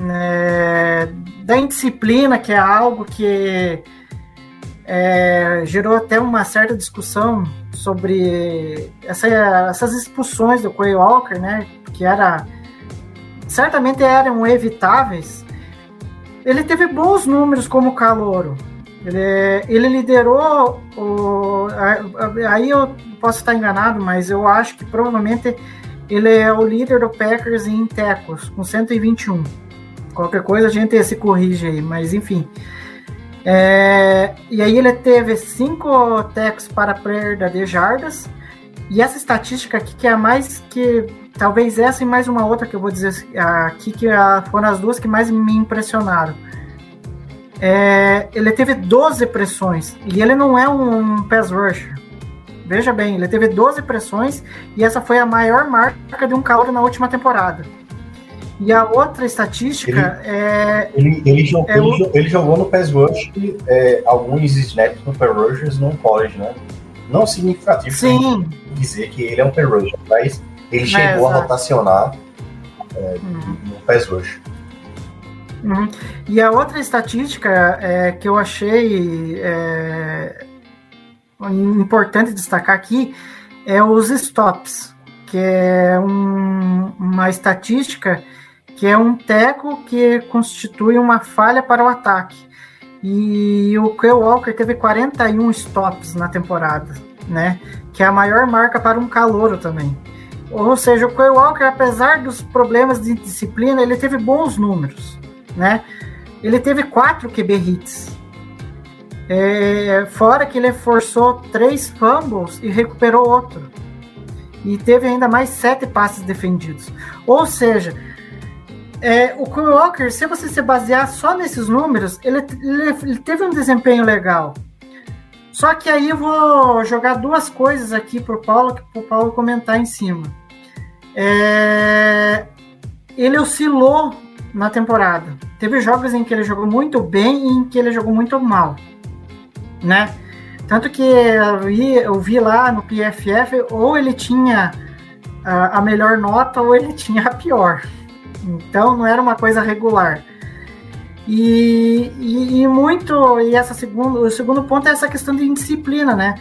né, da indisciplina, que é algo que é, gerou até uma certa discussão sobre essa- essas expulsões do Quay Walker, né? Que era certamente eram evitáveis. Ele teve bons números como calouro. Ele, ele liderou o. Aí eu posso estar enganado, mas eu acho que provavelmente ele é o líder do Packers em tecos, com 121. Qualquer coisa a gente se corrige aí, mas enfim. É, e aí ele teve cinco tecos para perda de jardas. E essa estatística aqui, que é a mais que. Talvez essa e mais uma outra que eu vou dizer aqui, que ah, foram as duas que mais me impressionaram. É, ele teve 12 pressões e ele não é um pass rusher. Veja bem, ele teve 12 pressões e essa foi a maior marca de um calor na última temporada. E a outra estatística é. Ele, ele, jogou, É o- ele, jo- ele jogou no Pass Rush é, alguns snaps no Pass Rushers no college, né? Não significativo Sim, dizer que ele é um Pass Rusher, mas ele É, chegou a rotacionar Uhum. no Pass Rush. Uhum. E a outra estatística é, que eu achei é, importante destacar aqui é os stops, que é um- uma estatística que é um teco que constitui uma falha para o ataque. E o Quay Walker teve 41 stops na temporada, né? Que é a maior marca para um calouro também. Ou seja, o Quay Walker, apesar dos problemas de disciplina, ele teve bons números, né? Ele teve quatro QB hits. É, fora que ele forçou três fumbles e recuperou outro. E teve ainda mais sete passes defendidos. Ou seja, é, o Quay Walker, se você se basear só nesses números, ele, ele- ele teve um desempenho legal. Só que aí eu vou jogar duas coisas aqui pro Paulo, para o Paulo comentar em cima. É, ele oscilou na temporada. Teve jogos em que ele jogou muito bem e em que ele jogou muito mal, né? Tanto que eu vi, eu vi lá no PFF, ou ele tinha a, a melhor nota ou ele tinha a pior. Então não era uma coisa regular. E, e, e, muito, e essa segundo, o segundo ponto é essa questão de indisciplina, né?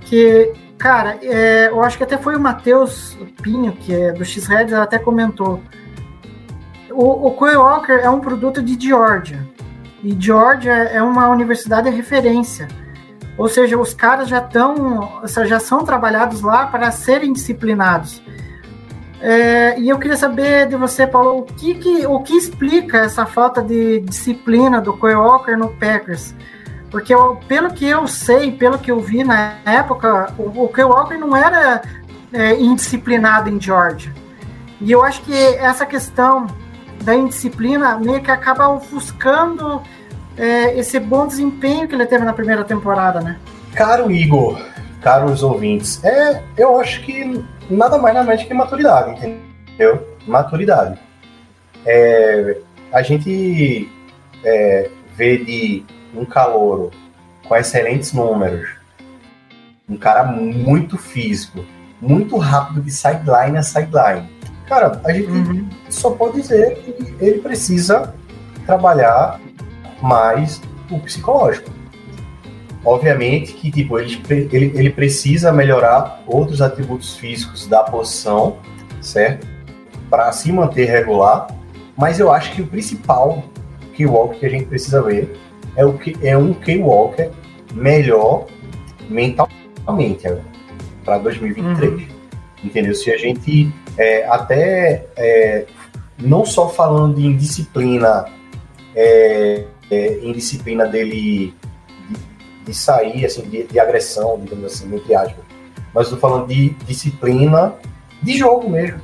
Que, cara, é, eu acho que até foi o Matheus Pinho, que é do X-Red, até comentou. O, o Walker é um produto de Georgia. E Georgia é uma universidade de referência. Ou seja, os caras já estão, já são trabalhados lá para serem disciplinados. É, e eu queria saber de você, Paulo, o que, que, o que explica essa falta de disciplina do Coy Walker no Packers? Porque eu, pelo que eu sei, pelo que eu vi na época, o, o Coy Walker não era é, indisciplinado em Georgia. E eu acho que essa questão da indisciplina meio que acaba ofuscando é, esse bom desempenho que ele teve na primeira temporada, né? Caro Igor, caros ouvintes, é, eu acho que nada mais na mente que maturidade, entendeu? Maturidade. É, a gente é, vê de um calouro com excelentes números, um cara muito físico, muito rápido de sideline a sideline. Cara, a gente uhum. só pode dizer que ele precisa trabalhar mais o psicológico. Obviamente que tipo, ele, ele, ele precisa melhorar outros atributos físicos da posição, certo? Para se manter regular, mas eu acho que o principal Keywalker que a gente precisa ver é, o que, é um Keywalker melhor mentalmente para 2023. Uhum. Entendeu? Se a gente é, até é, não só falando em disciplina é, é, em disciplina dele de, de sair, assim, de, de, agressão, digamos assim, entre aspas. Mas estou falando de disciplina de jogo mesmo.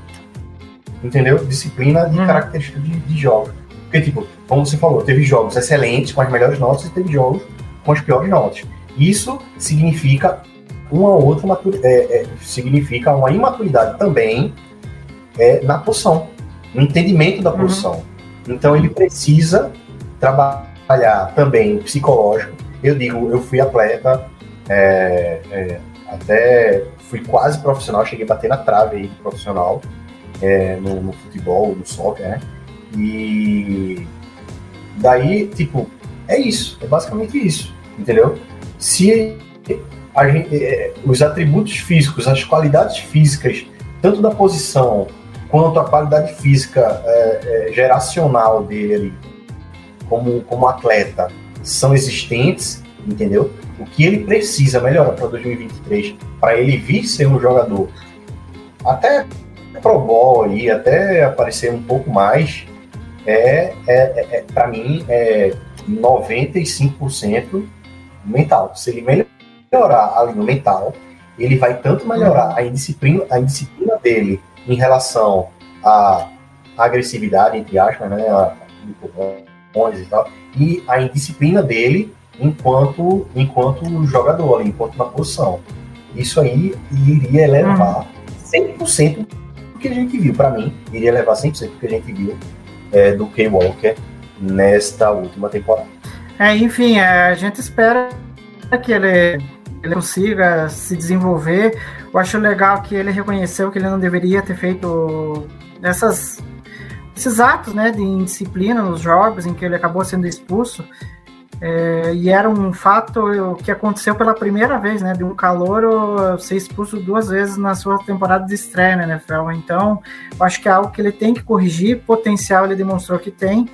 Entendeu? Disciplina de hum. característica de, de jogo. Porque, tipo, como você falou, teve jogos excelentes com as melhores notas e teve jogos com as piores notas. Isso significa uma outra maturidade, é, é, significa uma imaturidade também é, na posição, no entendimento da posição. Uhum. Então ele precisa trabalhar trabalhar também psicológico. Eu digo, eu fui atleta, é, é, até fui quase profissional, cheguei a bater na trave aí profissional é, no, no, futebol, no soccer, né? E daí, tipo, é isso, é basicamente isso, entendeu? Se gente, é, os atributos físicos, as qualidades físicas, tanto da posição quanto a qualidade física é, é, geracional dele ali, como, como atleta são existentes, entendeu? O que ele precisa melhorar para 2023 para ele vir ser um jogador até pro bowl aí, até aparecer um pouco mais, é, é, é, é para mim é 95% mental. Se ele melhorar ali no mental, ele vai tanto melhorar a indisciplina, a indisciplina dele em relação à agressividade, entre aspas, né? A, e tal, e a indisciplina dele enquanto, enquanto jogador, ali, enquanto na posição. Isso aí iria elevar 100% do que a gente viu, para mim, iria levar 100% do que a gente viu é, do Kay Walker nesta última temporada. É, enfim, é, a gente espera que ele, ele consiga se desenvolver. Eu acho legal que ele reconheceu que ele não deveria ter feito essas esses atos né, de indisciplina nos jogos em que ele acabou sendo expulso. É, e era um fato que aconteceu pela primeira vez, né? De um calor ser expulso duas vezes na sua temporada de estreia na NFL. Então, acho que é algo que ele tem que corrigir. Potencial ele demonstrou que tem,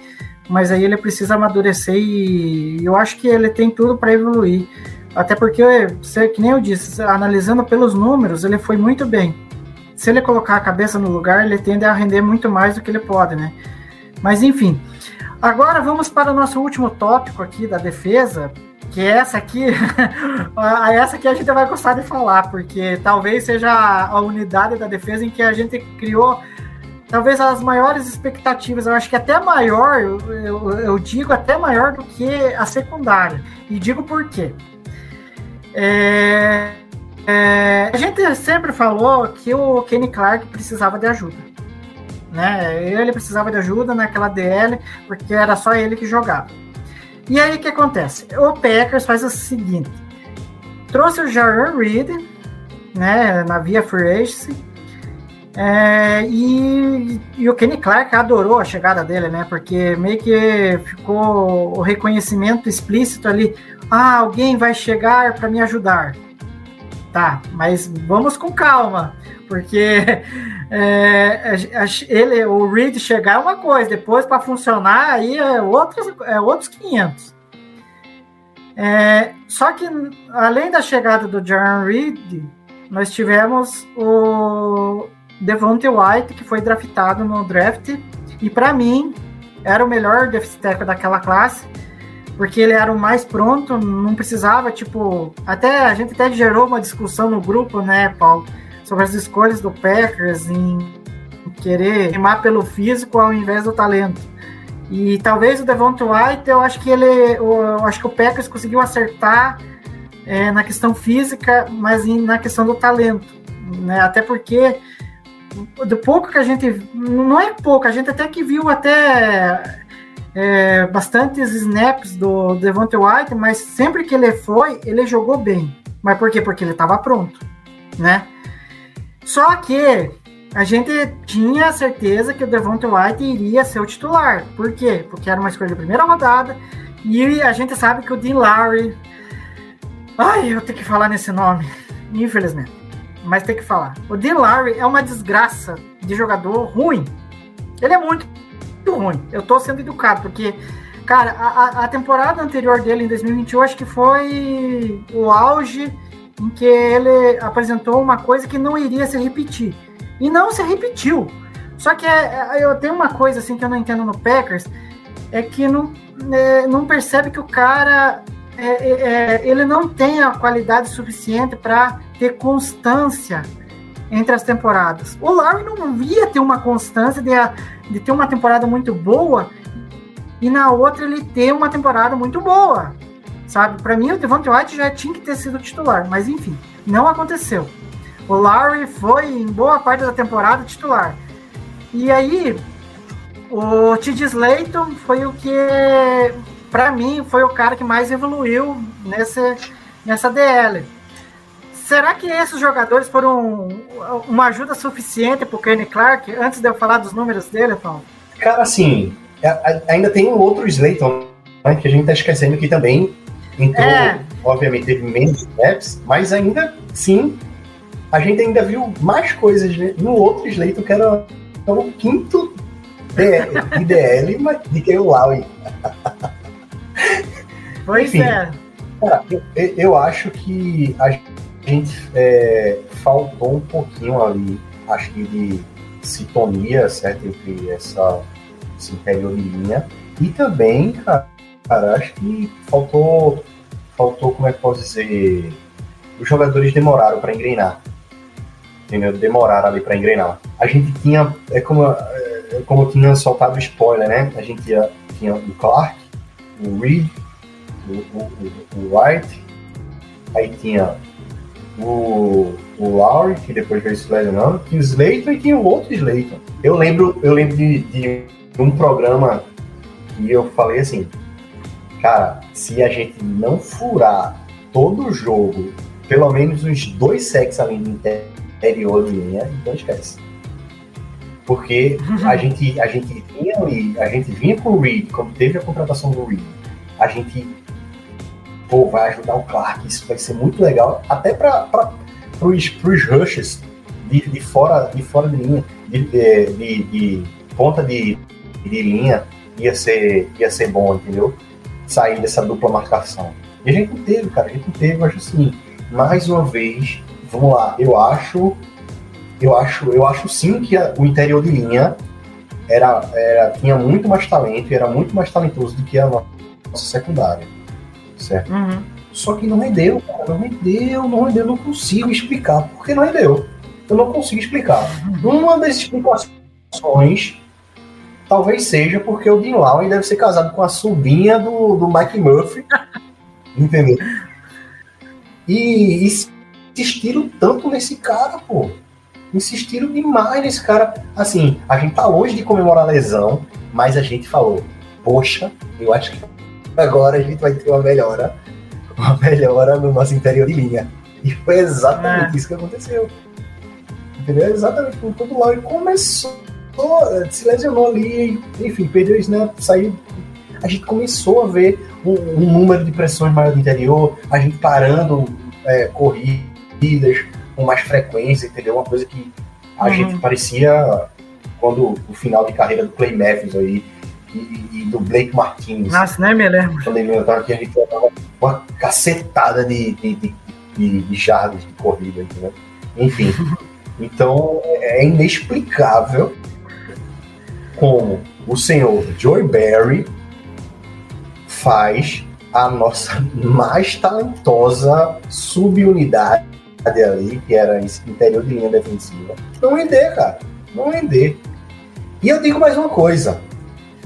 mas aí ele precisa amadurecer e eu acho que ele tem tudo para evoluir. Até porque, que nem eu disse, analisando pelos números, ele foi muito bem se ele colocar a cabeça no lugar, ele tende a render muito mais do que ele pode, né? Mas enfim. Agora vamos para o nosso último tópico aqui da defesa, que é essa aqui, [LAUGHS] essa aqui a gente vai gostar de falar, porque talvez seja a unidade da defesa em que a gente criou talvez as maiores expectativas. Eu acho que até maior, eu, eu, eu digo até maior do que a secundária. E digo por quê. É, é, a gente sempre falou que o Kenny Clark precisava de ajuda. Né? Ele precisava de ajuda naquela DL, porque era só ele que jogava. E aí o que acontece? O Packers faz o seguinte: trouxe o Jaron Reed, né, na via free agency, É, e, e, o Kenny Clark adorou a chegada dele, né? Porque meio que ficou o reconhecimento explícito ali. Ah, alguém vai chegar para me ajudar. Tá, mas vamos com calma, porque [LAUGHS] é, ele, o Reed chegar é uma coisa, depois para funcionar aí é outros, é outros 500. É, só que além da chegada do John Reed, nós tivemos o Devonte White, que foi draftado no draft, e para mim era o melhor defensive tackle daquela classe, porque ele era o mais pronto, não precisava, tipo, até a gente até gerou uma discussão no grupo, né, Paulo, sobre as escolhas do Packers em querer rimar pelo físico ao invés do talento. E talvez o Devonta White, eu acho que ele, eu acho que o Packers conseguiu acertar é, na questão física, mas na questão do talento, né? Até porque do pouco que a gente. Não é pouco, a gente até que viu até é, bastantes snaps do Devontae White, mas sempre que ele foi, ele jogou bem. Mas por quê? Porque ele estava pronto, né? Só que a gente tinha certeza que o Devontae White iria ser o titular. Por quê? Porque era uma escolha de primeira rodada e a gente sabe que o Dean Lowry... Ai, eu tenho que falar nesse nome, infelizmente mas tem que falar. O Dean Lowry é uma desgraça de jogador ruim. Ele é muito, muito ruim. Eu tô sendo educado, porque, cara, a, a temporada anterior dele, em 2021, acho que foi o auge em que ele apresentou uma coisa que não iria se repetir. E não se repetiu. Só que é, é, eu tenho uma coisa assim que eu não entendo no Packers, é que não, é, não percebe que o cara é, é, ele não tem a qualidade suficiente para ter constância entre as temporadas. O Larry não via ter uma constância de, de ter uma temporada muito boa e na outra ele ter uma temporada muito boa. Sabe? Para mim, o Devontae White já tinha que ter sido titular, mas enfim, não aconteceu. O Larry foi, em boa parte da temporada, titular. E aí, o T.J. Slayton foi o que, para mim, foi o cara que mais evoluiu nessa, nessa DL será que esses jogadores foram uma ajuda suficiente para o Kenny Clark, antes de eu falar dos números dele, Paulo? Cara, assim, ainda tem um outro Slayton, né, que a gente está esquecendo que também entrou, é. obviamente teve menos snaps, mas ainda sim, a gente ainda viu mais coisas no outro Slayton, que era o quinto IDL do que o Lowy. Pois Enfim, é. Cara, eu, eu acho que a gente gente é, faltou um pouquinho ali, acho que de sintonia, certo, entre essa, esse interior de linha. E também, cara, cara, acho que faltou, faltou, como é que posso dizer, os jogadores demoraram para engrenar. Entendeu? Demoraram ali para engrenar. A gente tinha, é como, é como eu tinha soltado spoiler, né? A gente tinha, tinha o Clark, o Reed, o, o, o aí tinha o, o Lowry, que depois veio se lesionando, tinha o Slayton e tinha o outro Slayton. Eu lembro, eu lembro de, de um programa que eu falei assim, cara, se a gente não furar todo o jogo, pelo menos uns dois sexos ali no interior de linha, então esquece. Porque a [LAUGHS] gente, a gente vinha ali, a gente vinha com o Reed, quando teve a contratação do Reed, a gente pô, vai ajudar o Clark, isso vai ser muito legal, até para os rushes de, de, fora, de fora de linha, de, de, de ponta de, de linha, ia ser, ia ser bom, entendeu? Sair dessa dupla marcação. E a gente não teve, cara, a gente não teve, acho assim, mais uma vez, vamos lá, eu acho, eu acho, eu acho sim que a, o interior de linha era, era, tinha muito mais talento, era muito mais talentoso do que a nossa secundária certo? Uhum. Só que não rendeu, cara, não rendeu, não rendeu, não consigo explicar porque não rendeu. Eu não consigo explicar. Uhum. Uma das explicações talvez seja porque o Dean Lowney deve ser casado com a sobrinha do, do Mike Murphy, [LAUGHS] entendeu? E, e insistiram tanto nesse cara, pô. Insistiram demais nesse cara. Assim, a gente tá longe de comemorar a lesão, mas a gente falou, poxa, eu acho que agora a gente vai ter uma melhora, uma melhora no nosso interior de linha. E foi exatamente é. isso que aconteceu. entendeu? Exatamente como todo Lowry começou, eh, se lesionou ali, enfim, perdeu o snap, saiu. A gente começou a ver um, um número de pressões maior do interior, a gente parando é, corridas com mais frequência, entendeu? Uma coisa que a Uhum. gente parecia quando o final de carreira do Clay Matthews aí e, e do Blake Martinez. Nossa, nem me lembro. Ele tava aqui, a gente dava uma cacetada de, de, de, de, de jardas de corrida, entendeu? Enfim. [LAUGHS] Então é inexplicável como o senhor Joey Barry faz a nossa mais talentosa subunidade ali, que era esse interior de linha defensiva, não render, cara. Não render. E eu digo mais uma coisa.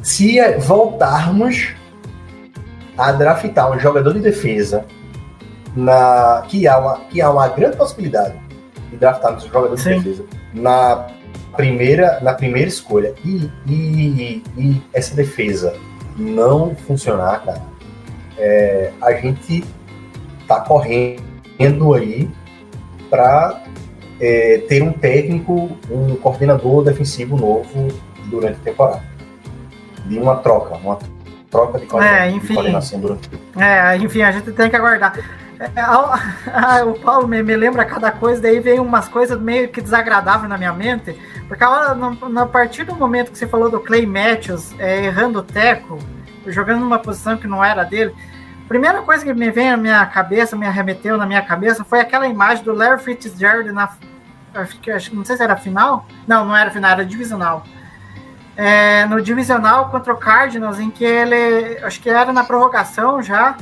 Se voltarmos a draftar um jogador de defesa, na, que, há uma, que há uma grande possibilidade de draftarmos um jogador Sim. de defesa na primeira, na primeira escolha e, e, e essa defesa não funcionar, cara, é, a gente tá correndo aí para ter um técnico, um coordenador defensivo novo durante a temporada. De uma troca, uma troca de, coordena- É, de enfim. coordenação durante É, enfim, a gente tem que aguardar. É, é, a- [LAUGHS] a- o Paulo me, me lembra cada coisa, daí vem umas coisas meio que desagradáveis na minha mente, porque a hora, no, no- a partir do momento que você falou do Clay Matthews é, errando o teco, jogando numa posição que não era dele, a primeira coisa que me vem na minha cabeça, me arremeteu na minha cabeça, foi aquela imagem do Larry Fitzgerald na. Acho que, não sei se era final. Não, não era final, era divisional. É, no divisional contra o Cardinals, em que ele. Acho que era na prorrogação já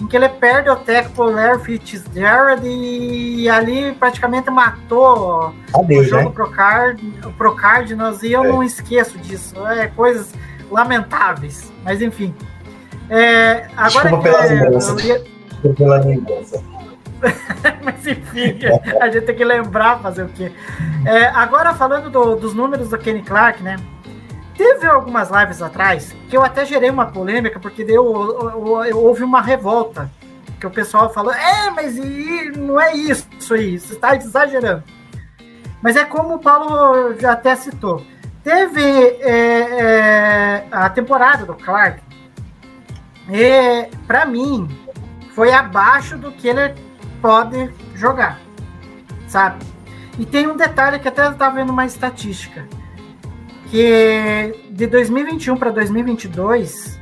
em que ele perde o teco pro Larry Fitzgerald e ali praticamente matou o jogo né? pro, Card, pro Cardinals e eu É. não esqueço disso. É coisas lamentáveis, mas enfim. É, agora Desculpa que pela ia- Pela lembrança. [LAUGHS] mas enfim, a gente tem que lembrar fazer o quê. É, agora falando do- dos números do Kenny Clark, né? Teve algumas lives atrás que eu até gerei uma polêmica, porque deu, houve uma revolta. Que o pessoal falou, é, mas e- não é isso aí, você está exagerando. Mas é como o Paulo já até citou. Teve é, é, a temporada do Clark, e para mim, foi abaixo do que ele pode jogar, sabe? E tem um detalhe que até eu estava vendo uma estatística, que de 2021 para 2022,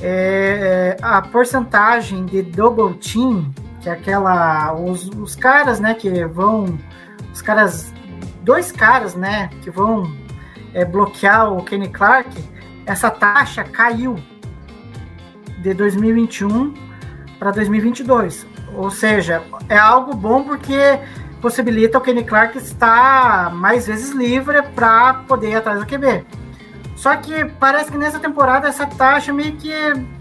é, a porcentagem de double team, que é aquela, os, os caras, né, que vão, os caras, dois caras, né, que vão é, bloquear o Kenny Clark, essa taxa caiu de 2021 para 2022. Ou seja, é algo bom porque possibilita o Kenny Clark estar mais vezes livre para poder ir atrás do QB. Só que parece que nessa temporada essa taxa meio que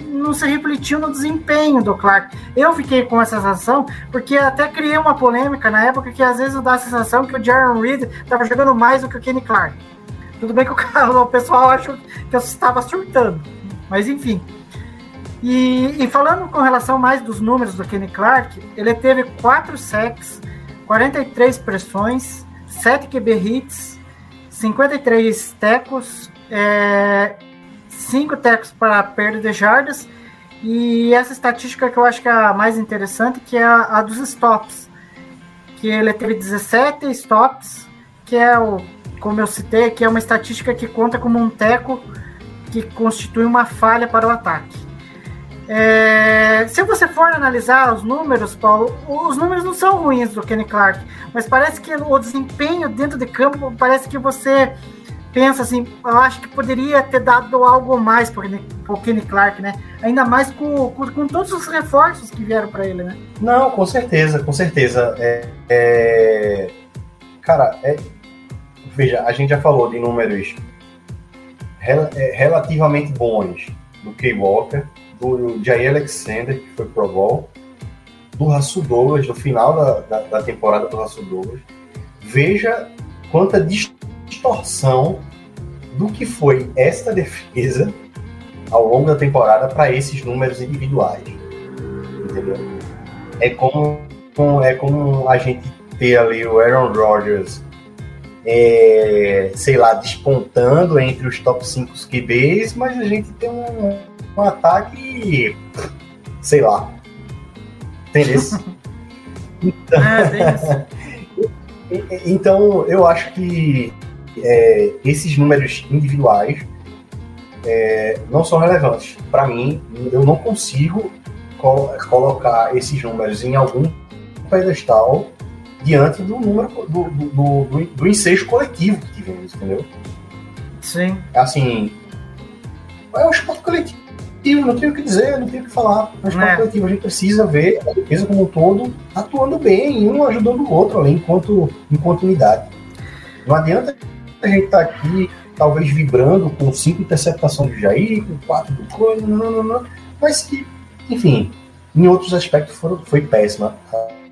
não se refletiu no desempenho do Clark. Eu fiquei com essa sensação, porque até criei uma polêmica na época que às vezes dá a sensação que o Jaron Reed estava jogando mais do que o Kenny Clark. Tudo bem que o, [LAUGHS] o pessoal acha que eu estava surtando, mas enfim. E, e, falando com relação mais dos números do Kenny Clark, ele teve 4 sacks, 43 pressões, 7 QB hits, 53 tecos, é, 5 tecos para perda de jardas, e essa estatística que eu acho que é a mais interessante, que é a, a dos stops, que ele teve 17 stops, que é o, como eu citei, que é uma estatística que conta como um teco que constitui uma falha para o ataque. É, se você for analisar os números, Paulo, os números não são ruins do Kenny Clark, mas parece que o desempenho dentro de campo parece que você pensa assim, eu acho que poderia ter dado algo mais para o Kenny Clark, né? Ainda mais com, com, com todos os reforços que vieram para ele, né? Não, com certeza, com certeza. É, é... Cara, é... veja, a gente já falou de números rel relativamente bons do Kay Walker, do Jair Alexander, que foi Pro Bowl, do Russell Douglas, no final da, da, da temporada do Russell Douglas. Veja quanta distorção do que foi esta defesa ao longo da temporada para esses números individuais. Entendeu? É como, é como a gente ter ali o Aaron Rodgers é, sei lá, despontando entre os top 5 QBs, mas a gente tem um, um ataque, sei lá, [LAUGHS] entendeu? [LAUGHS] É, então, eu acho que é, esses números individuais é, não são relevantes. Para mim, eu não consigo col colocar esses números em algum pedestal diante do número do, do, do, do ensejo coletivo que tivemos, entendeu? Sim. Assim, é um esporte coletivo, não tenho o que dizer, não tenho o que falar. Esporte É. coletivo, a gente precisa ver a defesa como um todo atuando bem, um ajudando o outro ali enquanto, enquanto unidade. Não adianta a gente estar aqui, talvez vibrando com cinco interceptações do Jair, com quatro do Coelho, não, não, não, mas que, enfim, em outros aspectos foram, foi péssima a, a-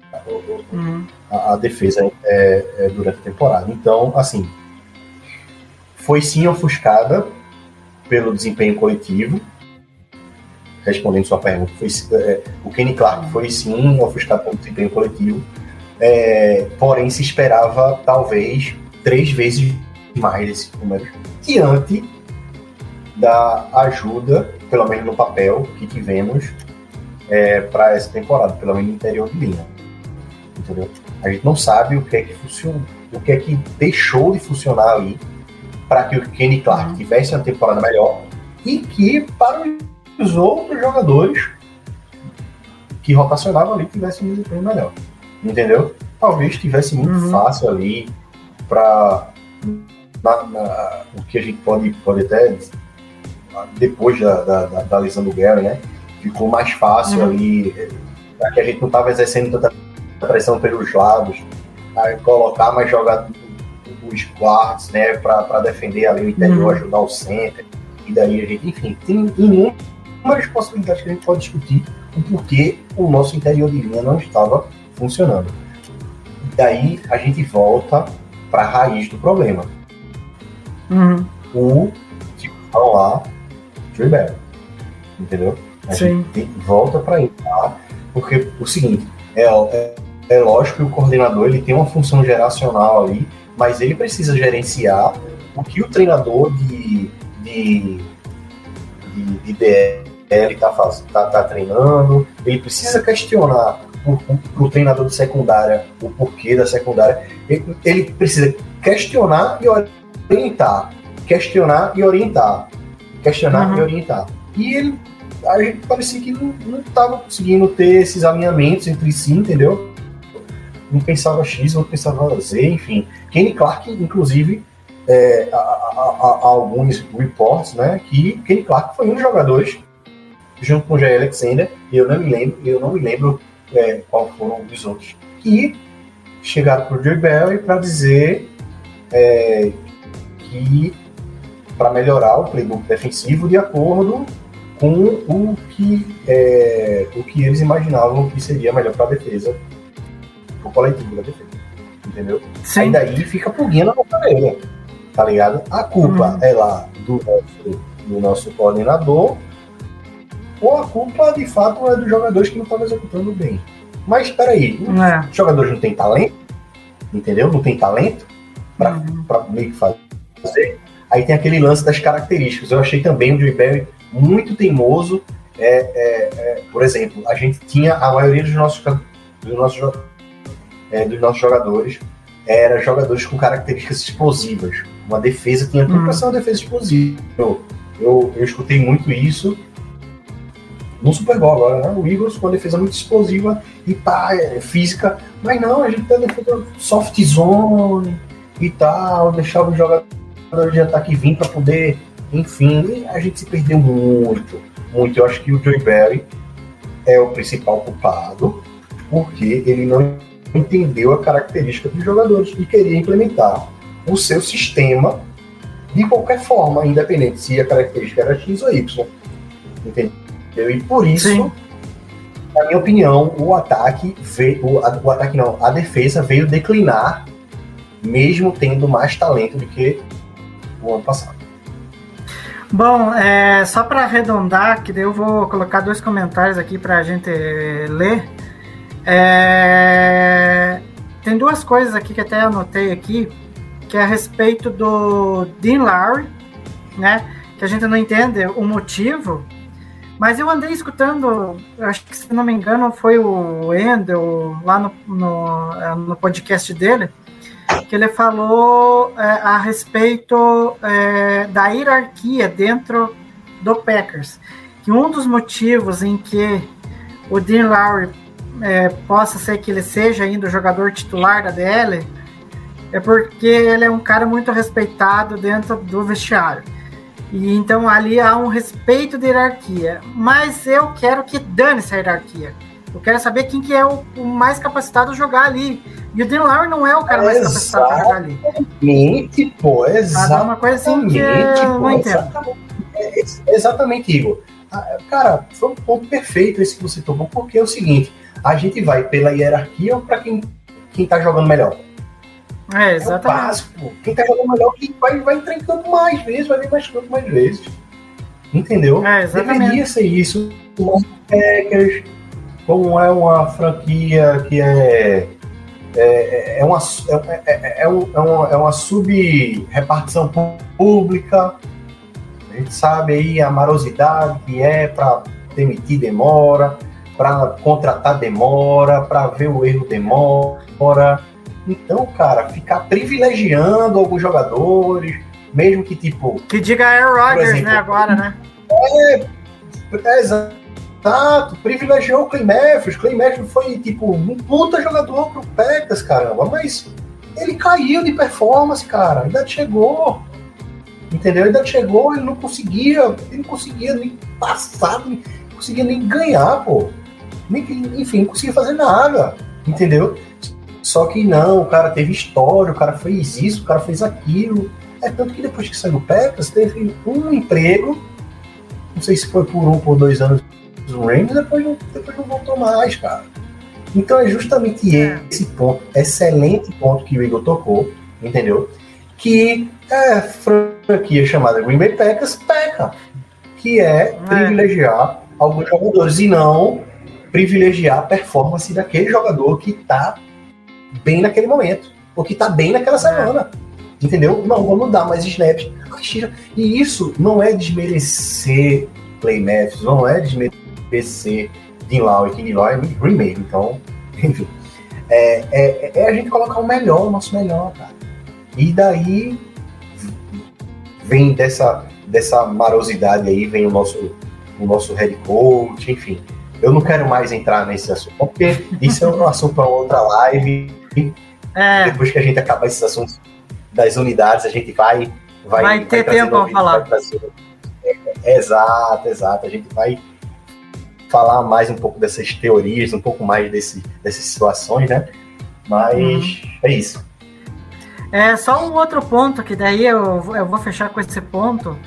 Uhum. a, a defesa é, é, durante a temporada. Então, assim, foi sim ofuscada pelo desempenho coletivo. Respondendo sua pergunta, foi, é, o Kenny Clark foi sim ofuscado pelo desempenho coletivo. É, porém, se esperava talvez três vezes mais esse número diante da ajuda, pelo menos no papel, que tivemos é, para essa temporada, pelo menos no interior de linha. Entendeu? A gente não sabe o que é que funcionou, o que é que deixou de funcionar ali para que o Kenny Clark Uhum. tivesse uma temporada melhor e que para os outros jogadores que rotacionavam ali tivessem um desempenho melhor. Entendeu? Talvez tivesse muito Uhum. fácil ali para o que a gente pode, pode até depois da, da, da, lesão do Gary, né? Ficou mais fácil Uhum. ali, já que a gente não estava exercendo tanta pressão pelos lados, a colocar mais jogadores, os guards, né, para defender ali o interior, Uhum. ajudar o center, e daí a gente, enfim, tem inúmeras possibilidades que a gente pode discutir o porquê o nosso interior de linha não estava funcionando. Daí a gente volta para a raiz do problema Uhum. o que falam lá, Joey Barry. Entendeu? A Sim. gente volta para ele, tá? Porque o seguinte, é, é, é lógico que o coordenador ele tem uma função geracional ali, mas ele precisa gerenciar o que o treinador de, de, de, de DL está faz, tá, tá treinando, ele precisa questionar para o treinador de secundária o porquê da secundária, ele, ele precisa questionar e orientar, questionar e orientar, questionar Uhum. e orientar. E ele, a gente parecia que não, não tava conseguindo ter esses alinhamentos entre si, entendeu? Um pensava X, outro pensava Z, enfim. Kenny Clark, inclusive, é, há, há- há- alguns reports, né, que Kenny Clark foi um dos jogadores, junto com o Jair Alexander, e eu não me lembro, eu não me lembro é, qual foram os outros, que chegaram para o Joey Barry para dizer é, que para melhorar o playbook defensivo de acordo com o que, é, o que eles imaginavam que seria melhor para a defesa, para o coletivo da defesa. Entendeu? Aí Sim. daí fica a pulguinha na nossa orelha, tá ligado? A culpa Uhum. é lá do nosso, do nosso coordenador, ou a culpa de fato é dos jogadores que não estavam executando bem. Mas peraí, É. os jogadores não têm talento, entendeu? Não tem talento para Uhum. meio que fazer. Aí tem aquele lance das características. Eu achei também o Joey Barry muito teimoso. É, é, é, por exemplo, a gente tinha a maioria dos nossos, dos nossos, é, dos nossos jogadores era jogadores com características explosivas. Uma defesa tinha tudo Uhum. para ser uma defesa explosiva. Eu, eu, eu escutei muito isso no Super Bowl agora, né? O Eagles com uma defesa muito explosiva e pá, é, física. Mas não, a gente tá defendendo soft zone e tal, deixava os jogadores de ataque vir para poder, enfim, a gente se perdeu muito, muito. Eu acho que o Joey Barry é o principal culpado, porque ele não entendeu a característica dos jogadores e queria implementar o seu sistema de qualquer forma, independente se a característica era X ou Y. Entendeu? E por isso, Sim. na minha opinião, o ataque veio, o, o ataque não, a defesa veio declinar, mesmo tendo mais talento do que o ano passado. Bom, é, só para arredondar, que daí eu vou colocar dois comentários aqui para a gente ler. É, tem duas coisas aqui que até anotei aqui, que é a respeito do Dean Lowry, né? Que a gente não entende o motivo, mas eu andei escutando, acho que se não me engano foi o Endel lá no, no, é, no podcast dele, que ele falou é, a respeito é, da hierarquia dentro do Packers. Que um dos motivos em que o Dean Lowry é, possa ser que ele seja ainda o jogador titular da DL é porque ele é um cara muito respeitado dentro do vestiário. E então ali há um respeito de hierarquia. Mas eu quero que dane essa hierarquia. Eu quero saber quem que é o, o mais capacitado a jogar ali. E o Dean Lowry não é o cara mais capacitado a jogar ali. Exatamente, pô, exatamente. É uma coisa assim que eu não entendo. Exatamente, Igor. Ah, Cara, foi um ponto perfeito esse que você tocou, porque é o seguinte, a gente vai pela hierarquia para quem, quem tá jogando melhor? É, É o exatamente. básico, pô. Quem tá jogando melhor que vai, vai entrar em campo mais vezes, vai vir mais campo mais vezes. Entendeu? É, exatamente. Deveria ser isso. Os Packers, como é uma franquia que é. É, é uma, é, é, é, um- é uma, é uma sub-repartição pública. A gente sabe aí a marosidade que é para demitir demora, para contratar demora, para ver o erro demora. Então, cara, ficar privilegiando alguns jogadores, mesmo que tipo. Que diga Aaron Rodgers, né, agora, né? É, exato, privilegiou o Clay Matthews. Clay Matthews foi tipo um puta jogador pro Packers, caramba, mas ele caiu de performance, cara. A idade chegou. Entendeu? A idade chegou, ele não conseguia, ele não conseguia nem passar, não conseguia nem ganhar, pô. Nem, enfim, não conseguia fazer nada. Entendeu? Só que não, o cara teve história, o cara fez isso, o cara fez aquilo. É tanto que depois que saiu do Packers, teve um emprego, não sei se foi por um, por dois anos no Rams, depois não, depois não voltou mais, cara. Então é justamente É. esse ponto, excelente ponto que o Igor tocou, entendeu? Que é a franquia chamada Green Bay Packers peca, que é privilegiar alguns jogadores e não privilegiar a performance daquele jogador que tá bem naquele momento, ou que tá bem naquela semana. Entendeu? Não, vamos dar mais snaps. E isso não é desmerecer Play Matthews, não é desmerecer Dean Lau e King Lau é Bay. Então, [LAUGHS] enfim. É, é, é a gente colocar o melhor, o nosso melhor, cara. E daí vem dessa, dessa marosidade aí, vem o nosso, o nosso head coach, enfim. Eu não quero mais entrar nesse assunto, porque isso é um assunto para outra live. É, Depois que a gente acabar esses assuntos das unidades, a gente vai. Vai, Vai ter trazer tempo novidade, falar. vai trazer- É, exato, exato. A gente vai falar mais um pouco dessas teorias, um pouco mais desse, dessas situações, né? Mas Uhum. é isso. É só um outro ponto que daí eu, eu vou fechar com esse ponto,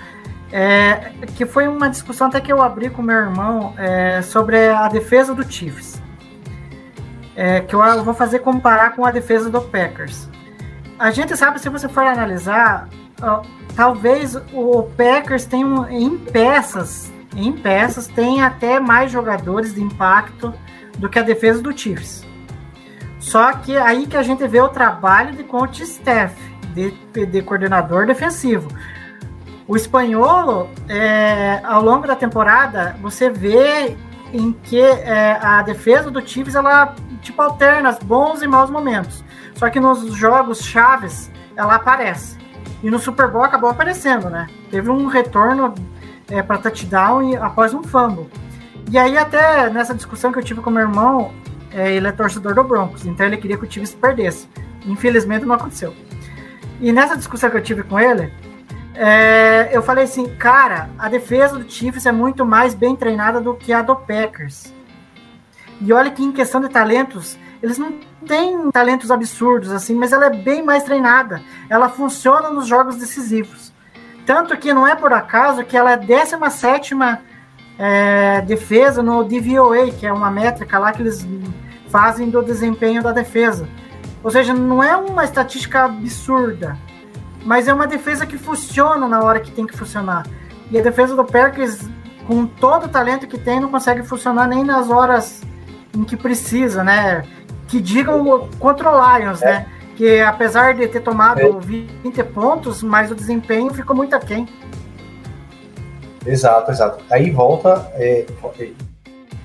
é, que foi uma discussão até que eu abri com meu irmão é, sobre a defesa do Chiefs. É, que eu vou fazer comparar com a defesa do Packers. A gente sabe, se você for analisar, ó, talvez o Packers tenha um- em peças, em peças, tem até mais jogadores de impacto do que a defesa do Chiefs. Só que aí que a gente vê o trabalho de coach staff, de, de coordenador defensivo. O espanholo, é, ao longo da temporada, você vê em que é, a defesa do Chiefs ela tipo alterna bons e maus momentos. Só que nos jogos chaves ela aparece. E no Super Bowl acabou aparecendo, né? Teve um retorno é, para touchdown e, após um fumble. E aí até nessa discussão que eu tive com meu irmão, é, ele é torcedor do Broncos, então ele queria que o time se perdesse. Infelizmente não aconteceu. E nessa discussão que eu tive com ele, é, eu falei assim, cara, a defesa do Chiefs é muito mais bem treinada do que a do Packers. E olha que em questão de talentos, eles não têm talentos absurdos assim, mas ela é bem mais treinada. Ela funciona nos jogos decisivos. Tanto que não é por acaso que ela é 17 é, defesa no DVOA, que é uma métrica lá que eles fazem do desempenho da defesa. Ou seja, não é uma estatística absurda, mas é uma defesa que funciona na hora que tem que funcionar. E a defesa do Packers, com todo o talento que tem, não consegue funcionar nem nas horas em que precisa, né? Que digam contra o Lions, né? que apesar de ter tomado É. 20 pontos, mas o desempenho ficou muito aquém. Exato, exato. Aí volta, é,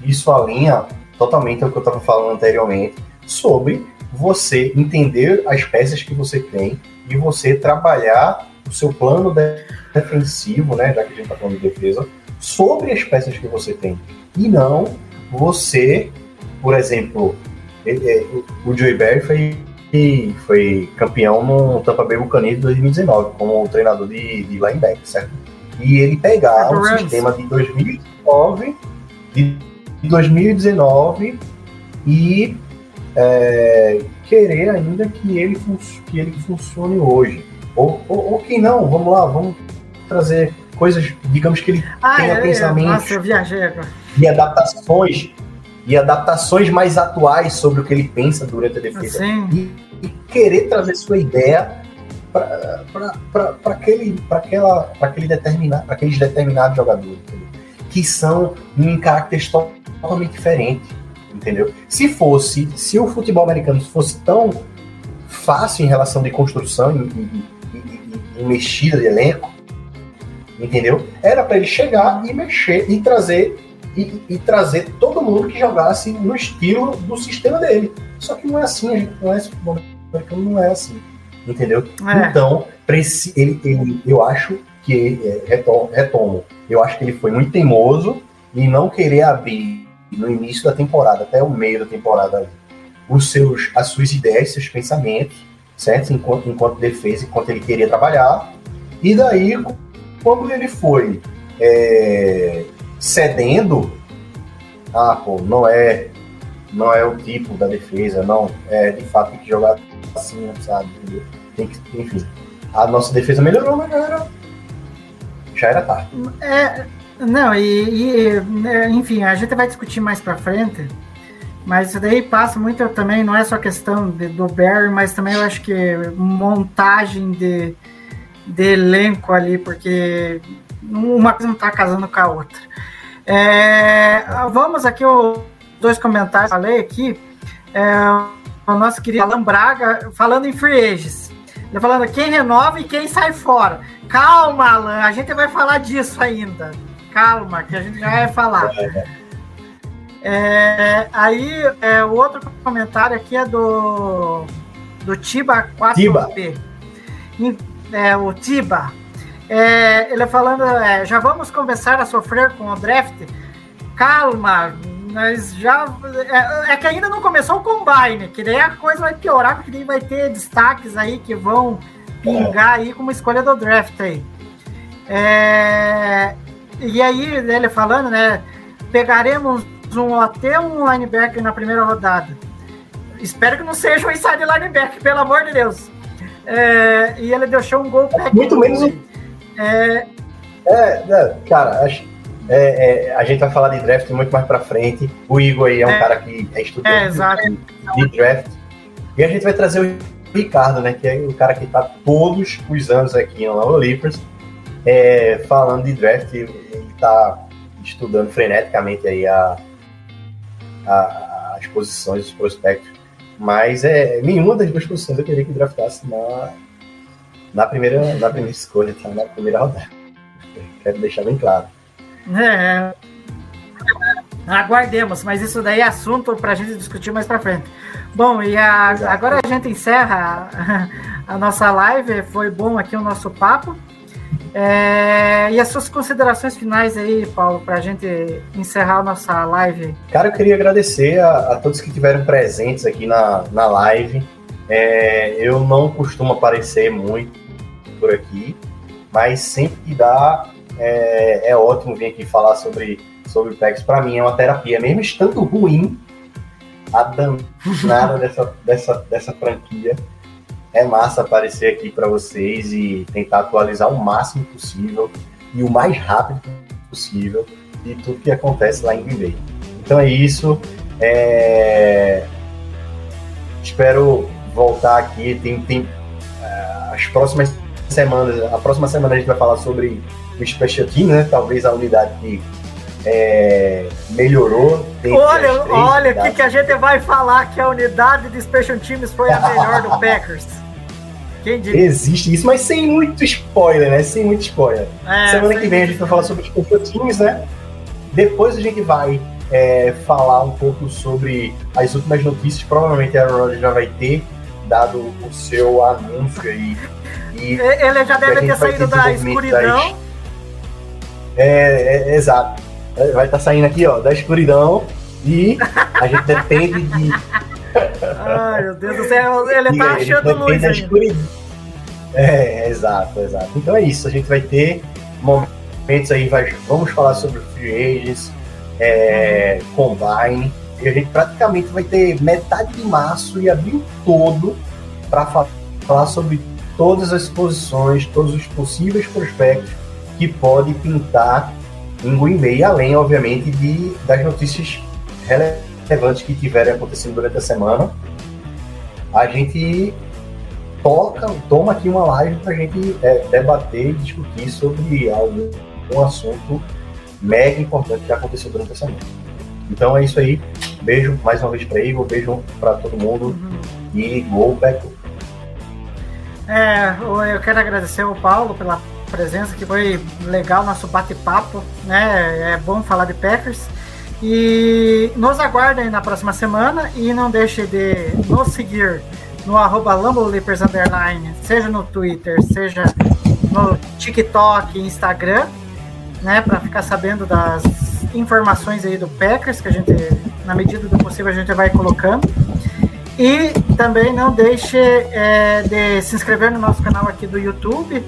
isso alinha totalmente ao que eu estava falando anteriormente, sobre você entender as peças que você tem e você trabalhar o seu plano de- defensivo, né, já que a gente está falando de defesa, sobre as peças que você tem. E não você, por exemplo, é, é, o Joey Barry foi, foi campeão no Tampa Bay Buccaneers de 2019 como treinador de, de linebacker, certo? E ele pegar É do um sistema de 2019, de 2019 e é, querer ainda que ele, que ele funcione hoje. Ou, ou, ou que não, vamos lá, vamos trazer coisas, digamos que ele Ah, Tenha é, pensamentos. nossa, eu viajei agora. e adaptações e adaptações mais atuais sobre o que ele pensa durante a defesa. E, e querer trazer sua ideia para aquele aquela aquele determinado pra aqueles determinados jogadores entendeu? que são em caracteres to- totalmente diferentes entendeu? Se fosse se o futebol americano fosse tão fácil em relação de construção e- e- e mexida de elenco entendeu? Era para ele chegar e mexer e trazer e, e trazer todo mundo que jogasse no estilo do sistema dele só que não é assim a gente não é futebol americano não é assim entendeu É. então, ele, ele- eu acho que, é, retom- retomo, eu acho que ele foi muito teimoso em não querer abrir no início da temporada, até o meio da temporada, os seus, as suas ideias, seus pensamentos, certo? Enquanto, enquanto defesa, enquanto ele queria trabalhar. E daí, quando ele foi é, cedendo, ah, pô, não é, não é o tipo da defesa, não, é, de fato tem que jogar assim, sabe? Tem que, enfim, a nossa defesa melhorou, mas já era, já era tarde. É, não, e, e, né, enfim, a gente vai discutir mais pra frente, mas isso daí passa muito também, não é só questão de- do Barry, mas também eu acho que montagem de, de elenco ali, porque uma coisa não tá casando com a outra. É, vamos aqui, os dois comentários que eu falei aqui, é, o nosso querido Alan Braga falando em free agents. Ele falando quem renova e quem sai fora. Calma, Alan, a gente vai falar disso ainda. Calma, que a gente já vai falar. É, aí, é, o outro comentário aqui é do, do Tiba 4P. Em- É, o Tiba. É, ele falando, é, já vamos começar a sofrer com o draft? Calma, nós já. É, é que ainda não começou o combine, que daí a coisa vai piorar, porque daí vai ter destaques aí que vão pingar aí como escolha do draft aí. É, e aí, ele falando, né? Pegaremos um até um linebacker na primeira rodada. Espero que não seja um inside linebacker, pelo amor de Deus. É, e ele deixou um gol pack. Muito menos um- É, É, é, cara, acho, é, é, a gente vai falar de draft muito mais pra frente. O Igor aí é um É. cara que é estudante é, de draft. E a gente vai trazer o Ricardo, né? Que é o cara que tá todos os anos aqui no Lava Leapers, é, falando de draft. Ele tá estudando freneticamente aí a, a- as posições, os prospectos. Mas é, nenhuma das duas posições eu queria que draftasse na, na, primeira, na primeira escolha, tá? na primeira rodada. Quero deixar bem claro. É. Aguardemos, mas isso daí é assunto para a gente discutir mais para frente. Bom, e a- agora a gente encerra a, a nossa live. Foi bom aqui o nosso papo. É, e as suas considerações finais aí, Paulo, para a gente encerrar a nossa live. Cara, eu queria agradecer a, a todos que estiveram presentes aqui na, na live. É, eu não costumo aparecer muito por aqui, mas sempre que dá, é, é ótimo vir aqui falar sobre, sobre o PEX. Para mim é uma terapia, mesmo estando ruim, a danada [LAUGHS] dessa, dessa, dessa franquia. É massa aparecer aqui para vocês e tentar atualizar o máximo possível e o mais rápido possível de tudo que acontece lá em Green. Então é isso. É, Espero voltar aqui. Tem, tem ah, as próximas semanas. A próxima semana a gente vai falar sobre o Special Team, né? Talvez a unidade que é, melhorou. Olha, olha, o que, que a gente vai falar que a unidade de Special Teams foi a melhor do [LAUGHS] Packers? Quem diria? Existe isso, mas sem muito spoiler, né? Sem muito spoiler. É, Semana que vem a gente vai falar sobre os confrontinhos, né? Depois a gente vai é, falar um pouco sobre as últimas notícias. Provavelmente a Aaron Rodgers já vai ter dado o seu anúncio aí. E Ele já deve ter saído da escuridão. É, é, exato. É, Vai estar saindo aqui, ó, da escuridão. E a gente depende de. [LAUGHS] Ai, meu Deus do céu, ele tá achando luz da ainda. escuridão. É, exato, exato. Então é isso. A gente vai ter momentos aí, vai, vamos falar sobre free agents, é, combine. E a gente praticamente vai ter metade de março e abril todo para falar sobre todas as posições, todos os possíveis prospectos que pode pintar em Green Bay, além, obviamente, de, das notícias relevantes que tiverem acontecido durante a semana. A gente toca, toma aqui uma live para a gente é, debater e discutir sobre algum um assunto mega importante que aconteceu durante a semana. Então é isso aí. Beijo mais uma vez para Igor, beijo para todo mundo e gol back. É, eu quero agradecer ao Paulo pela presença, que foi legal nosso bate-papo, né? É bom falar de Packers. E nos aguardem na próxima semana e não deixe de nos seguir no arroba Underline, seja no Twitter, seja no TikTok, Instagram, né? Para ficar sabendo das informações aí do Packers, que a gente, na medida do possível, a gente vai colocando. E também não deixe é, de se inscrever no nosso canal aqui do YouTube,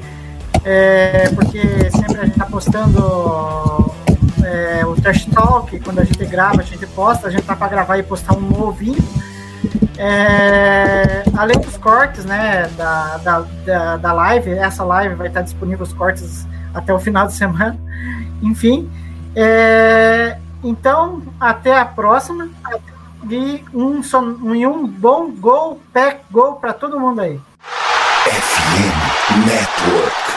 é, porque sempre a gente está postando é, o Trash Talk, quando a gente grava, a gente posta, a gente tá para gravar e postar um novinho. É, além dos cortes né, da, da, da, da live, essa live vai estar disponível os cortes até o final de semana. Enfim, é, então até a próxima e um, um bom gol, pack gol para todo mundo aí. FM Network.